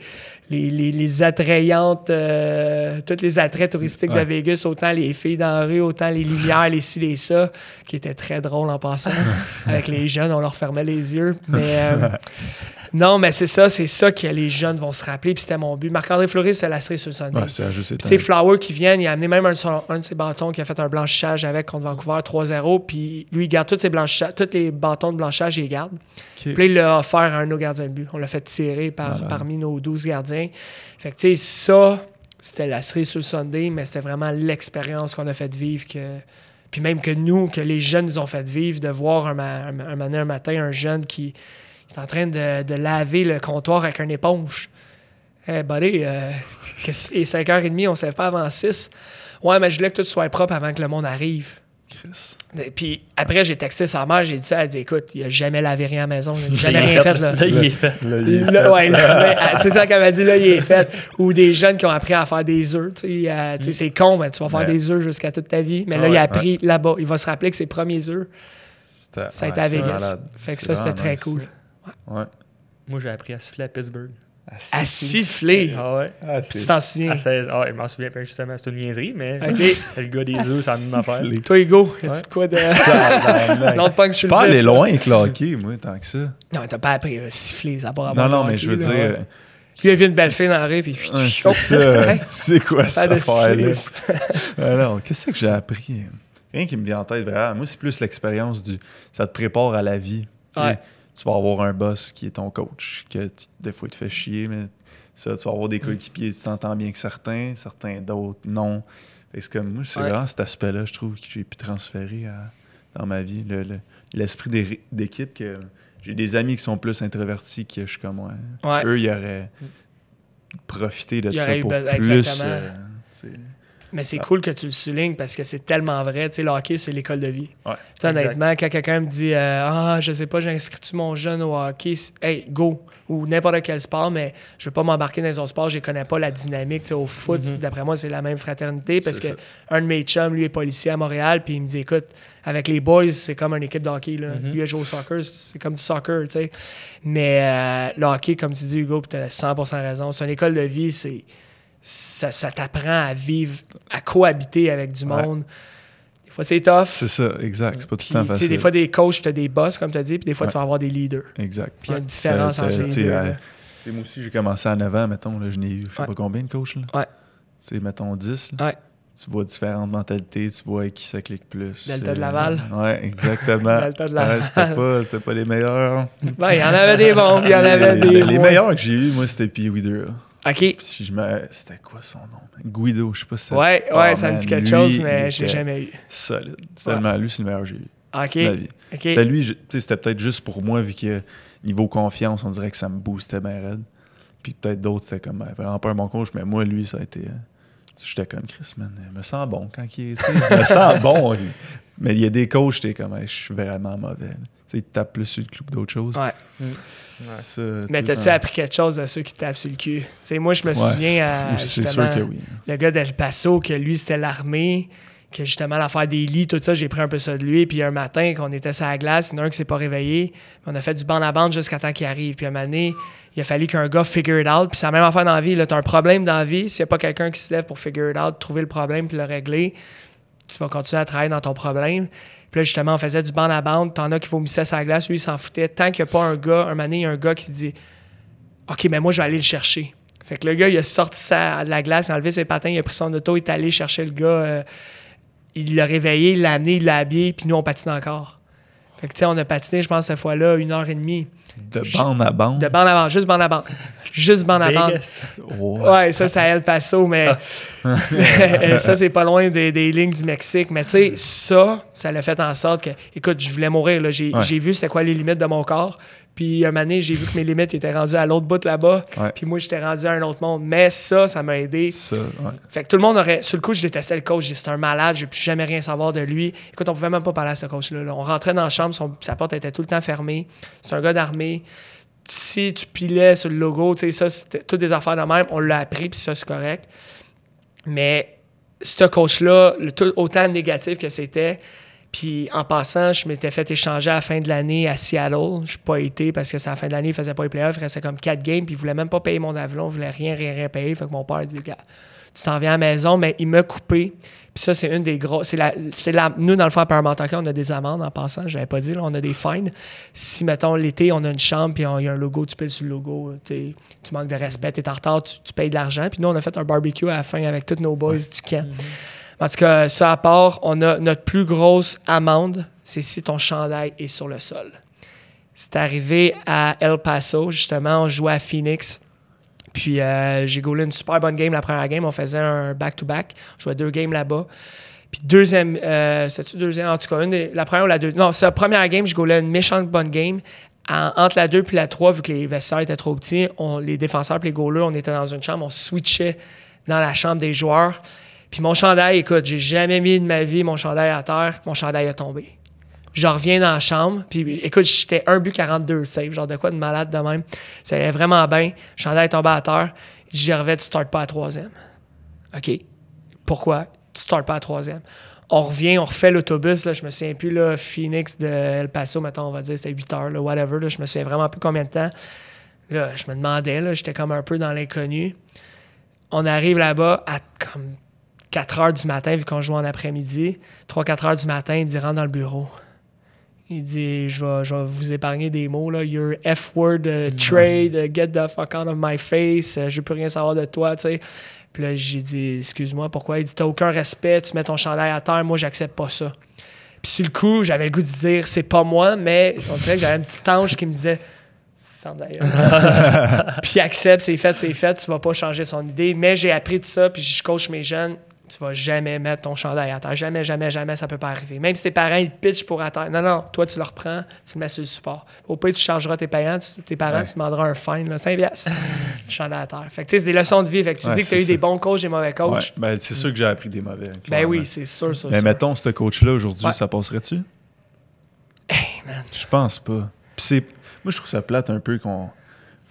les, les, attrayantes, euh, tous les attraits touristiques de Vegas, autant les filles dans la rue, autant les lumières, les ci, les ça, qui étaient très drôles en passant. Avec les jeunes, on leur fermait les yeux. Mais euh, non, mais c'est ça, c'est ça que les jeunes vont se rappeler. Puis c'était mon but. Marc-André Fleury, c'est la série sur le Sunday. c'est Flower qui vient, il a amené même un, un, de ses bâtons qui a fait un blanchissage avec contre Vancouver 3-0. Puis lui, il garde tous ses blanchissages, tous les bâtons de blanchissage, il les garde. Puis là, il l'a offert à un de nos gardiens de but. On l'a fait tirer par, parmi nos 12 gardiens. Fait que, tu sais, ça, c'était la série sur le Sunday, mais c'était vraiment l'expérience qu'on a fait vivre. Que... Puis même que nous, que les jeunes nous ont fait vivre, de voir un, un, un matin un jeune qui est en train de, laver le comptoir avec une éponge. Hey, buddy, euh, qu'est-ce que- et 5h30, on ne savait pas avant 6. Ouais, mais je voulais que tout soit propre avant que le monde arrive. Chris. Et Puis après, j'ai texté sa mère, j'ai dit ça, elle dit écoute, il a jamais lavé rien à la maison, il a jamais rien fait. Là. Là, il est fait. Là, il est Là, fait. ouais, là, là, c'est ça qu'elle m'a dit, là, il est fait. Ou des jeunes qui ont appris à faire des œufs. Tu sais, euh, c'est con, mais tu vas faire Ouais. des œufs jusqu'à toute ta vie. Mais là, il a appris là-bas. Il va se rappeler que ses premiers œufs, C'était- ça a été à Vegas. malade. Fait que ça, c'était très nice. cool. Ouais. Moi, j'ai appris à siffler à Pittsburgh. À siffler. Ah ouais. Ah, Tu t'en souviens? À 16. Ah, je m'en souviens pas justement, c'est une niaiserie, mais OK. le gars des œufs, c'est la même affaire. Toi, Hugo, y a-tu Ouais. de quoi de. Non, pas que je suis aller vif, loin avec le hockey, moi, tant que ça. Non, t'as pas appris à siffler, ça pas Non, non, mais je veux dire, Puis il une belle fille dans la rue, puis. ouais, c'est ça. C'est quoi ça cette de affaire-là? siffler. Non, qu'est-ce que j'ai appris? Rien qui me vient en tête, vraiment. Moi, c'est plus l'expérience du. Ça te prépare à la vie. Ouais. Tu vas avoir un boss qui est ton coach, que des fois il te fait chier, mais ça, tu vas avoir des Mm. coéquipiers, tu t'entends bien avec certains, certains d'autres, non. Que C'est comme moi, c'est Ouais. vraiment cet aspect-là, je trouve, que j'ai pu transférer à- dans ma vie. Le- le- L'esprit d'é- d'équipe que. J'ai des amis qui sont plus introvertis que je suis comme. Ouais. Eux, ils auraient profité de ça eu pour plus. euh. Mais c'est cool que tu le soulignes parce que c'est tellement vrai. Tu sais, le hockey, c'est l'école de vie. Ouais. Honnêtement, quand quelqu'un me dit euh, Ah, je sais pas, j'inscris-tu mon jeune au hockey Hey, go Ou n'importe quel sport, mais je veux pas m'embarquer dans un sport, je connais pas la dynamique. Tu sais, au foot, Mhm. d'après moi, c'est la même fraternité parce que un de mes chums, lui, est policier à Montréal, puis il me dit Écoute, avec les boys, c'est comme une équipe de hockey. Là. Mhm. Lui, il a joué au soccer, c'est comme du soccer. tu sais. Mais euh, le hockey, comme tu dis, Hugo, tu as 100% raison. C'est une école de vie, c'est. Ça, ça t'apprend à vivre, à cohabiter avec du Ouais. monde. Des fois, c'est tough. C'est ça, exact. C'est pas tout le temps facile. des fois, des coachs, tu as des boss, comme tu as dit, puis des fois, Ouais. tu vas avoir des leaders. Exact. Puis il y a une Ouais. différence entre les deux. euh, moi aussi, j'ai commencé à 9 ans, mettons, là, je n'ai eu, je sais Ouais. pas combien de coachs, là. Ouais. Tu sais, mettons 10, là. Ouais. Tu vois différentes mentalités, tu vois avec qui ça clique plus. Delta de Euh, Laval. Ouais, exactement. Delta de Ouais, Laval. c'était pas, c'était pas les meilleurs. Ben, il y en avait des bons, puis il y en avait les, des les moins. meilleurs que j'ai eu, moi, c'était Pee Wee Dura. OK. Si je me... C'était quoi son nom? Guido, je sais pas si ça... Ouais, Oh, ouais, ça me dit quelque chose, il mais je l'ai jamais eu. Solide. Ouais. Seulement lui, c'est le meilleur que j'ai eu. OK. de ma vie. OK. C'était lui, je- tu sais, c'était peut-être juste pour moi, vu que niveau confiance, on dirait que ça me boostait bien raide. Puis peut-être d'autres, c'était comme vraiment pas un bon coach, mais moi, lui, ça a été. euh, J'étais comme Chris, man. Je me sens bon quand il est. Je me sens bon. lui. Mais il y a des coachs, j'étais comme, Hey, je suis vraiment mauvais. là. Tu sais, ils te tapent plus sur le clou que d'autres choses. Ouais. Ça, Mais t'as-tu appris quelque chose de ceux qui te tapent sur le cul? Tu sais, moi, je me Ouais, souviens, C'est justement, sûr que oui. le gars d'El Paso, que lui, c'était l'armée, que justement, l'affaire des lits, tout ça, j'ai pris un peu ça de lui. Puis un matin, qu'on était sur la glace, il y en a un qui s'est pas réveillé. On a fait du bande à bande jusqu'à temps qu'il arrive. Puis un moment donné, il a fallu qu'un gars figure it out. Puis c'est la même affaire dans la vie. Tu as un problème dans la vie. S'il n'y a pas quelqu'un qui se lève pour figure it out, trouver le problème puis le régler, tu vas continuer à travailler dans ton problème. Puis là, justement, on faisait du bande à bande. T'en as qui vomissaient la glace. Lui, il s'en foutait. Tant qu'il n'y a pas un gars, un moment donné, il y a un gars qui dit OK, mais moi, je vais aller le chercher. Fait que le gars, il a sorti ça de la glace, il a enlevé ses patins, il a pris son auto, il est allé chercher le gars. euh, il l'a réveillé, il l'a amené, il l'a habillé, puis nous, on patine encore. Fait que, tu sais, on a patiné, je pense, cette fois-là, une heure et demie. De bande à bande. De bande à bande, juste bande à bande. Juste bande à bande. Ouais. Ça, c'est à El Paso, mais mais ça, c'est pas loin des, des lignes du Mexique. Mais tu sais, ça, ça l'a fait en sorte que, écoute, je voulais mourir. là. J'ai Ouais. vu c'était quoi les limites de mon corps. Puis un moment j'ai vu que mes limites étaient rendues à l'autre bout là-bas. Ouais. Puis moi, j'étais rendu à un autre monde. Mais ça, ça m'a aidé. Ça, ouais. Fait que tout le monde aurait. Sur le coup, je détestais le coach. C'est un malade, je ne plus jamais rien savoir de lui. Écoute, on pouvait même pas parler à ce coach-là. là. On rentrait dans la chambre, son- sa porte était tout le temps fermée. C'est un gars d'armée. Si tu pilais sur le logo, tu sais, ça, c'était toutes des affaires de même. On l'a appris, puis ça, c'est correct. Mais ce coach-là, le tout- autant négatif que c'était, puis en passant, je m'étais fait échanger à la fin de l'année à Seattle. Je suis pas été parce que c'est la fin de l'année, il faisait pas les playoffs, il restait comme quatre games, puis il voulait même pas payer mon avion, il voulait rien, rien, rien payer. Fait que mon père a dit, tu t'en viens à la maison, mais il m'a coupé. Puis ça, c'est une des gros. C'est la, la, nous, dans le fond, à Paramount on a des amendes en passant, je l'avais pas dit, là, on a des fines. Si, mettons, l'été, on a une chambre, puis il y a un logo, tu payes sur le logo, tu manques de respect, tu es en retard, tu, payes de l'argent. Puis nous, on a fait un barbecue à la fin avec tous nos boys du camp. En tout cas, ça à part, on a notre plus grosse amende, c'est si ton chandail est sur le sol. C'est arrivé à El Paso, justement, on jouait à Phoenix. Puis euh, j'ai goalé une super bonne game la première game. On faisait un back-to-back. On jouait deux games là-bas. Puis deuxième, euh, c'était-tu deuxième? En tout cas, une la première ou la deuxième. Non, c'est la première game, je goalais une méchante bonne game. entre la 2 puis la 3, vu que les vestiaires étaient trop petits, on, les défenseurs et les goalers, on était dans une chambre, on switchait dans la chambre des joueurs. Puis mon chandail, écoute, j'ai jamais mis de ma vie mon chandail à terre, mon chandail a tombé. Je reviens dans la chambre, puis écoute, j'étais un but 42 save, genre de quoi de malade de même. Allait vraiment bien. Le chandail est tombé à terre. J'y revais, tu startes pas à troisième. OK. Pourquoi? Tu startes pas à troisième. On revient, on refait l'autobus. Là, je me souviens plus, là, Phoenix de El Paso, maintenant on va dire, c'était 8 heures, whatever. Là, je me souviens vraiment plus combien de temps. Là, je me demandais, là, j'étais comme un peu dans l'inconnu. On arrive là-bas à comme 4 heures du matin, vu qu'on joue en après-midi. 3-4 heures du matin, il me dit rentre dans le bureau. Il dit je vais, je vais vous épargner des mots, là. Your F-word uh, trade, uh, get the fuck out of my face, uh, je veux plus rien savoir de toi, tu sais. Puis là, j'ai dit excuse-moi, pourquoi? Il dit t'as aucun respect, tu mets ton chandail à terre, moi, j'accepte pas ça. Puis sur le coup, j'avais le goût de dire c'est pas moi, mais on dirait que j'avais un petit ange qui me disait puis accepte, c'est fait, c'est fait, tu vas pas changer son idée. Mais j'ai appris tout ça, puis je coach mes jeunes tu vas jamais mettre ton chandail à terre. Jamais, jamais, jamais, ça peut pas arriver. Même si tes parents, ils pitchent pour à terre. Non, non, toi, tu le reprends, tu le mets sur le support. Au pire, tu chargeras tes payants, tes parents, tu demanderas un fine, là, 5 piastres. chandail à terre. Fait que, tu sais, c'est des leçons de vie. Fait que tu dis que tu as eu des bons coachs des mauvais coachs. Ben, c'est sûr que j'ai appris des mauvais. Ben oui, c'est sûr, ça. Mais mettons, ce coach-là, aujourd'hui, ça passerait-tu? Hey, man. Je pense pas. Puis moi, je trouve ça plate un peu qu'on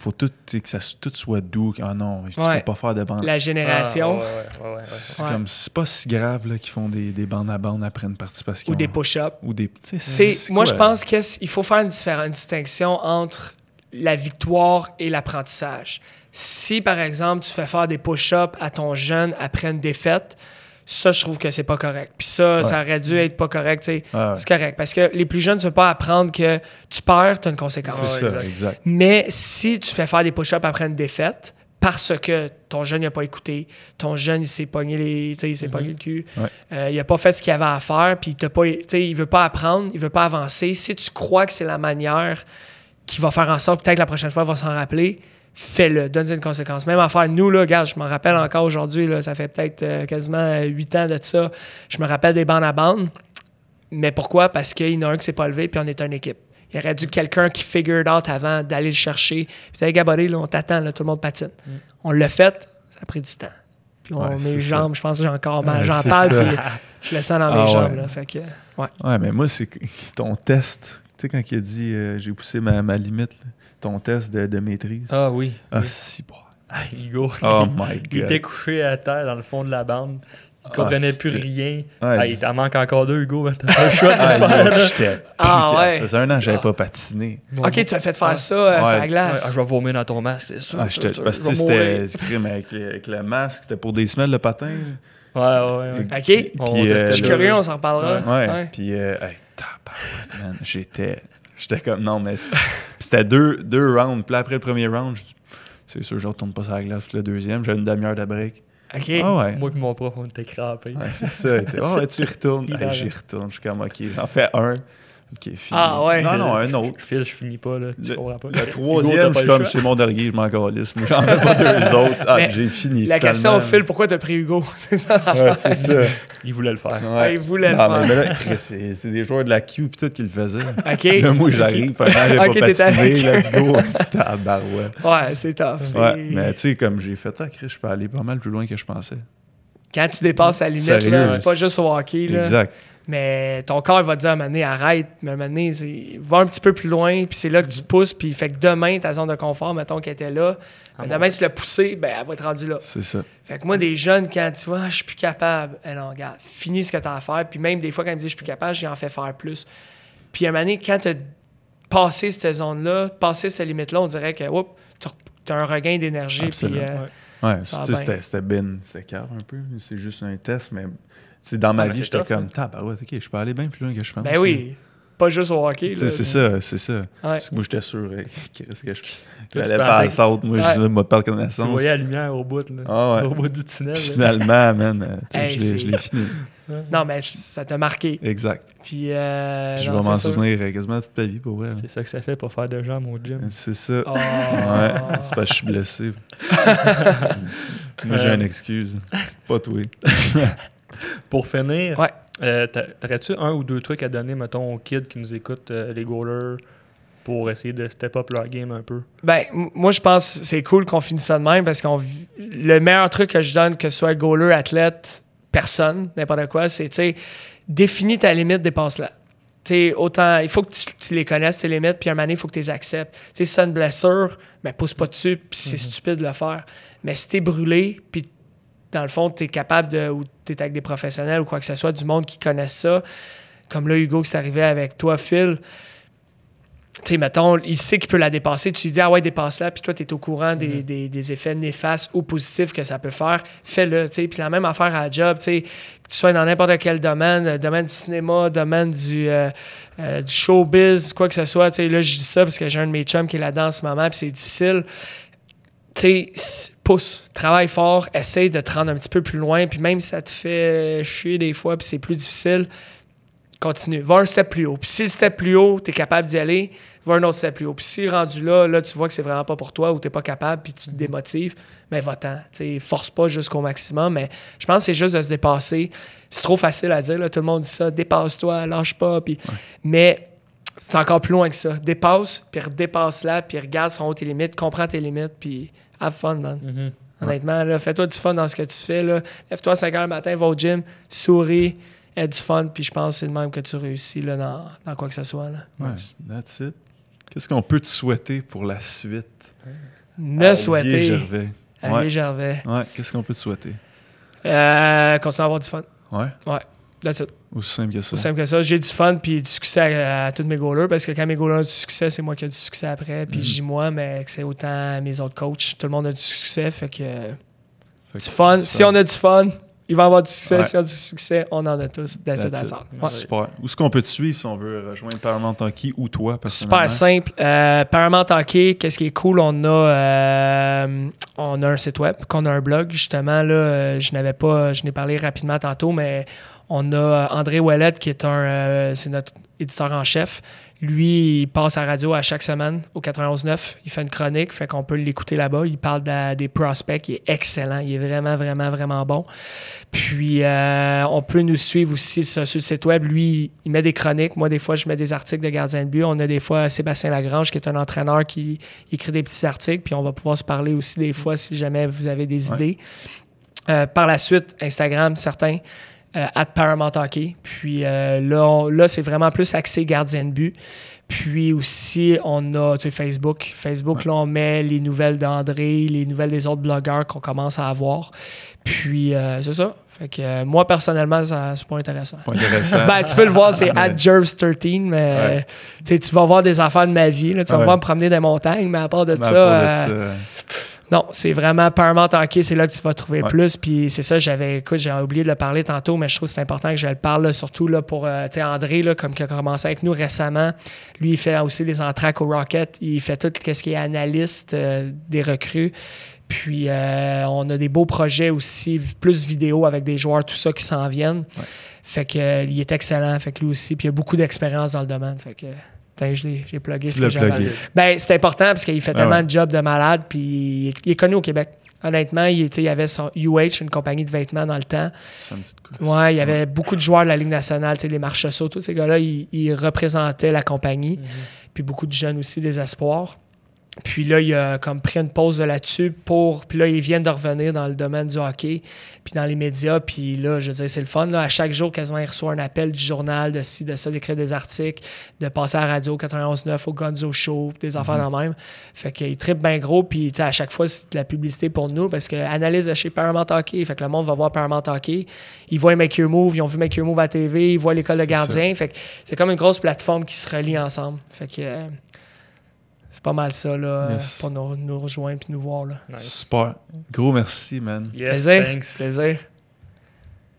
faut tout, que ça tout soit doux. Ah non, tu peux pas faire de bandes. La génération. Ah, c'est comme, c'est pas si grave là, qu'ils font des, des bandes à bandes après une participation. Ou des push-ups. Ou des. Moi, je pense qu'il faut faire une, une distinction entre la victoire et l'apprentissage. Si, par exemple, tu fais faire des push-ups à ton jeune après une défaite, ça, je trouve que c'est pas correct. Puis ça, ça aurait dû être pas correct. C'est correct. Parce que les plus jeunes ne veulent pas apprendre que tu perds, tu as une conséquence. C'est ça, exact. Mais si tu fais faire des push-ups après une défaite, parce que ton jeune n'a pas écouté, ton jeune il s'est pogné les, il s'est pogné le cul, euh, il n'a pas fait ce qu'il avait à faire, puis il ne veut pas apprendre, il veut pas avancer. Si tu crois que c'est la manière qui va faire en sorte peut-être que la prochaine fois il va s'en rappeler, fais-le, donne-y une conséquence. Même affaire, nous, là, regarde, je m'en rappelle encore aujourd'hui, ça fait peut-être euh, quasiment huit ans de ça. Je me rappelle des bandes à bandes. Mais pourquoi? Parce qu'il y en a un qui s'est pas levé, puis on est une équipe. Il y aurait dû quelqu'un qui figure out avant d'aller le chercher. Vous savez, Gaboré, là, on t'attend, tout le monde patine. Mm. On l'a fait, ça a pris du temps. Puis on, mes jambes, je pense que j'ai encore mal. J'en parle, puis je le sens dans mes ah jambes. Là, fait que, ouais. ouais, mais moi, c'est ton test. Tu sais, quand il a dit euh, j'ai poussé ma, ma limite, ton test de, de, maîtrise? Ah oui. Ah, si, bon. Ah, Hugo. Oh my God. Il était couché à terre dans le fond de la bande. Il ne comprenait ah, plus rien. Ouais, ah, il t'en manque encore deux, Hugo. T'as pas le choix de ah, faire. Ah ouais. Ça faisait un an que j'avais pas patiné. Ok, tu as fait faire ça euh, sur la glace. je vais vomir dans ton masque, c'est sûr. Ah, parce que c'était avec, avec le masque, c'était pour des semaines le patin. Ouais, ouais, ouais. Ok. Puis, euh, je suis curieux, on s'en reparlera. Ouais. Puis, euh, hey, man, j'étais J'étais comme, non, mais c'était deux, deux rounds. Puis après le premier round, c'est sûr, je retourne pas sur la glace. le deuxième, j'avais une demi-heure de break. OK. Ah ouais. Moi et mon prof, on était crampés. Ouais, c'est ça. oh, ouais, tu retournes. J'y retourne. Je suis comme, OK, j'en fais un. OK, fini. Ah ouais. Non, non, un autre. Je file, je finis pas, là. Tu le, comprends pas. Le troisième, je suis comme, c'est mon dernier, je m'en calisse. Moi, j'en ai pas deux autres. Ah, j'ai fini. La question au fil, pourquoi t'as pris Hugo? c'est ça ouais, c'est ça. Il voulait le faire. Ouais. il voulait non, le mais faire. c'est, c'est des joueurs de la Q pis tout qui le faisaient. OK. Là, moi, j'arrive, okay. j'ai okay, pas patiné, let's go. Tabarouette. Ouais, c'est tough. Ouais, mais tu sais, comme j'ai fait, ah, Chris, je peux aller pas mal plus loin que je pensais. Quand tu dépasses la limite, là, pas juste au hockey. Là. Exact. Mais ton corps va te dire à un moment donné, arrête, mais à un moment donné, va un petit peu plus loin, puis c'est là que tu pousses, puis fait que demain, ta zone de confort, mettons qu'elle était là, ah demain, si tu l'as poussé, ben, elle va être rendue là. C'est ça. Fait que moi, des jeunes, quand tu vois, je suis plus capable, eh non, regarde, finis ce que tu as à faire, puis même des fois, quand ils me disent je suis plus capable, j'en fais faire plus. Puis à un moment donné, quand tu as passé cette zone-là, passé cette limite-là, on dirait que, tu as un regain d'énergie, puis. Euh, ouais, c'était bien, c'était calme un peu, c'est juste un test, mais T'sais, dans ma vie, j'étais comme, ouais, ok, je peux aller bien plus loin que je pense. Ben oui, pas juste au hockey. C'est ça, c'est ça. Parce que moi, j'étais sûr hein, qu'est-ce que je j'allais pas à la moi, je me de connaissance. Tu voyais la lumière au bout, là, ah, ouais. au bout du tunnel. Finalement, man, euh, je l'ai fini. Non, mais ça t'a marqué. Exact. Puis, euh, je vais m'en souvenir euh, quasiment toute ta vie pour vrai. C'est ça que ça fait pour faire de gens, mon gym. C'est ça. Oh. Ouais, c'est parce que je suis blessé. Moi, j'ai une excuse. Pas toi. Pour finir, ouais. euh, t'aurais-tu un ou deux trucs à donner, mettons, aux kids qui nous écoutent, euh, les goalers, pour essayer de step up leur game un peu? Ben, moi, je pense que c'est cool qu'on finisse ça de même parce que le meilleur truc que je donne, que ce soit goaler, athlète, personne, n'importe quoi, c'est, tu sais, définis ta limite, dépasse-la. Tu autant, il faut que tu, les connaisses, tes limites, puis à un moment donné, il faut que tu les acceptes. Tu sais, si tu as une blessure, ben, pousse pas dessus, puis c'est mm-hmm. stupide de le faire. Mais si tu es brûlé, puis dans le fond, tu es capable de, ou tu es avec des professionnels ou quoi que ce soit, du monde qui connaissent ça, comme là, Hugo, qui s'est arrivé avec toi, Phil, tu sais, mettons, il sait qu'il peut la dépasser. Tu lui dis, ah ouais, dépasse-la, puis toi, tu es au courant des, mm-hmm. des, effets néfastes ou positifs que ça peut faire. Fais-le, tu sais. Puis la même affaire à la job, tu sais, que tu sois dans n'importe quel domaine, euh, domaine du cinéma, domaine du, euh, euh, du showbiz, quoi que ce soit. Tu sais, là, je dis ça parce que j'ai un de mes chums qui est là-dedans en ce moment, puis c'est difficile. Tu sais, pousse, travaille fort, essaye de te rendre un petit peu plus loin, puis même si ça te fait chier des fois, puis c'est plus difficile, continue. Va un step plus haut. Puis si le step plus haut, tu es capable d'y aller, va un autre step plus haut. Puis si rendu là, là, tu vois que c'est vraiment pas pour toi ou tu pas capable, puis tu te démotives, mais ben, va-t'en. Force pas jusqu'au maximum, mais je pense que c'est juste de se dépasser. C'est trop facile à dire, là, tout le monde dit ça, dépasse-toi, lâche pas. Puis... Mais c'est encore plus loin que ça. Dépasse, puis redépasse-la, puis regarde son haut tes limites, comprends tes limites, puis have fun, man. Mm-hmm. Honnêtement, fais-toi du fun dans ce que tu fais. Lève-toi à 5 h le matin, va au gym, souris, aie du fun, puis je pense que c'est le même que tu réussis là, dans, dans quoi que ce soit. Là. Ouais, that's it. Qu'est-ce qu'on peut te souhaiter pour la suite? Me souhaiter. Gervais. ouais. Gervais. Ouais, qu'est-ce qu'on peut te souhaiter? Euh, continuer à avoir du fun. Ouais. Ouais. That's it. Aussi simple que ça. Aussi simple que ça. J'ai du fun puis du succès à, tous mes goalers parce que quand mes goalers ont du succès, c'est moi qui ai du succès après. Puis mm-hmm. je dis moi, mais c'est autant mes autres coachs. Tout le monde a du succès. Fait que. du fun. Si on a du fun, il va avoir du succès. S'il y a du succès, on en a tous. That's, it, Super. Où est-ce qu'on peut te suivre si on veut rejoindre Paramount Hockey ou toi Super simple. Euh, Paramount Hockey, qu'est-ce qui est cool? On a, euh, on a un site web, qu'on a un blog. Justement, là, euh, je n'avais pas, je n'ai parlé rapidement tantôt, mais on a André Ouellette qui est un, c'est notre éditeur en chef. Lui, il passe à la radio à chaque semaine au 91.9. Il fait une chronique, fait qu'on peut l'écouter là-bas. Il parle des prospects, il est excellent. Il est vraiment, vraiment, vraiment bon. Puis, euh, on peut nous suivre aussi sur, le site web. Lui, il met des chroniques. Moi, des fois, je mets des articles de gardien de but. On a des fois Sébastien Lagrange, qui est un entraîneur qui écrit des petits articles. Puis, on va pouvoir se parler aussi des fois si jamais vous avez des idées. Euh, par la suite, Instagram, certains. Euh, at Paramount Hockey. Puis euh, là, là c'est vraiment plus axé gardien de but. Puis aussi, on a Facebook. Facebook, là, on met les nouvelles d'André, les nouvelles des autres blogueurs qu'on commence à avoir. Puis, euh, c'est ça. Fait que moi, personnellement, c'est pas intéressant. Pas intéressant. ben, tu peux le voir, c'est at Jervs13, mais tu vas voir des affaires de ma vie. Tu vas me promener des montagnes, mais à part de ça. Non, c'est vraiment Paramount Hockey, c'est là que tu vas trouver plus. Puis c'est ça, j'avais, écoute, j'ai oublié de le parler tantôt, mais je trouve que c'est important que je le parle, surtout là, pour euh, André, là, comme qui a commencé avec nous récemment. Lui, il fait aussi les entraques au Rocket. Il fait tout ce qui est analyste euh, des recrues. Puis euh, on a des beaux projets aussi, plus vidéo avec des joueurs, tout ça qui s'en viennent. Fait que il est excellent. Fait que lui aussi, puis il a beaucoup d'expérience dans le domaine. Fait que j'ai plugué ce que j'avais. Ben, c'est important parce qu'il fait ah tellement de jobs de malade, puis il est connu au Québec. Honnêtement, il, il y avait son UH, une compagnie de vêtements dans le temps. Ouais, il y avait beaucoup de joueurs de la Ligue nationale, les Marchessault, tous ces gars-là, ils, représentaient la compagnie. Mm-hmm. Puis beaucoup de jeunes aussi, des espoirs. Puis là, il a comme pris une pause de là-dessus pour. Puis là, ils viennent de revenir dans le domaine du hockey, puis dans les médias. Puis là, je veux dire, c'est le fun. Là. À chaque jour, quasiment, il reçoit un appel du journal, de ci, de ça, d'écrire des articles, de passer à la radio 91.9 au Gonzo Show, des affaires mm-hmm. dans le même. Fait qu'il tripe bien gros. Puis à chaque fois, c'est de la publicité pour nous parce que analyse de chez Paramount Hockey. Fait que le monde va voir Paramount Hockey. Ils voient Make Your Move, ils ont vu Make Your Move à TV, ils voient l'école de gardien. Fait que c'est comme une grosse plateforme qui se relie ensemble. Fait que. Euh, c'est pas mal ça, là, pour nous, nous rejoindre et nous voir. Là. Super. Gros merci, man. plaisir. Plaisir.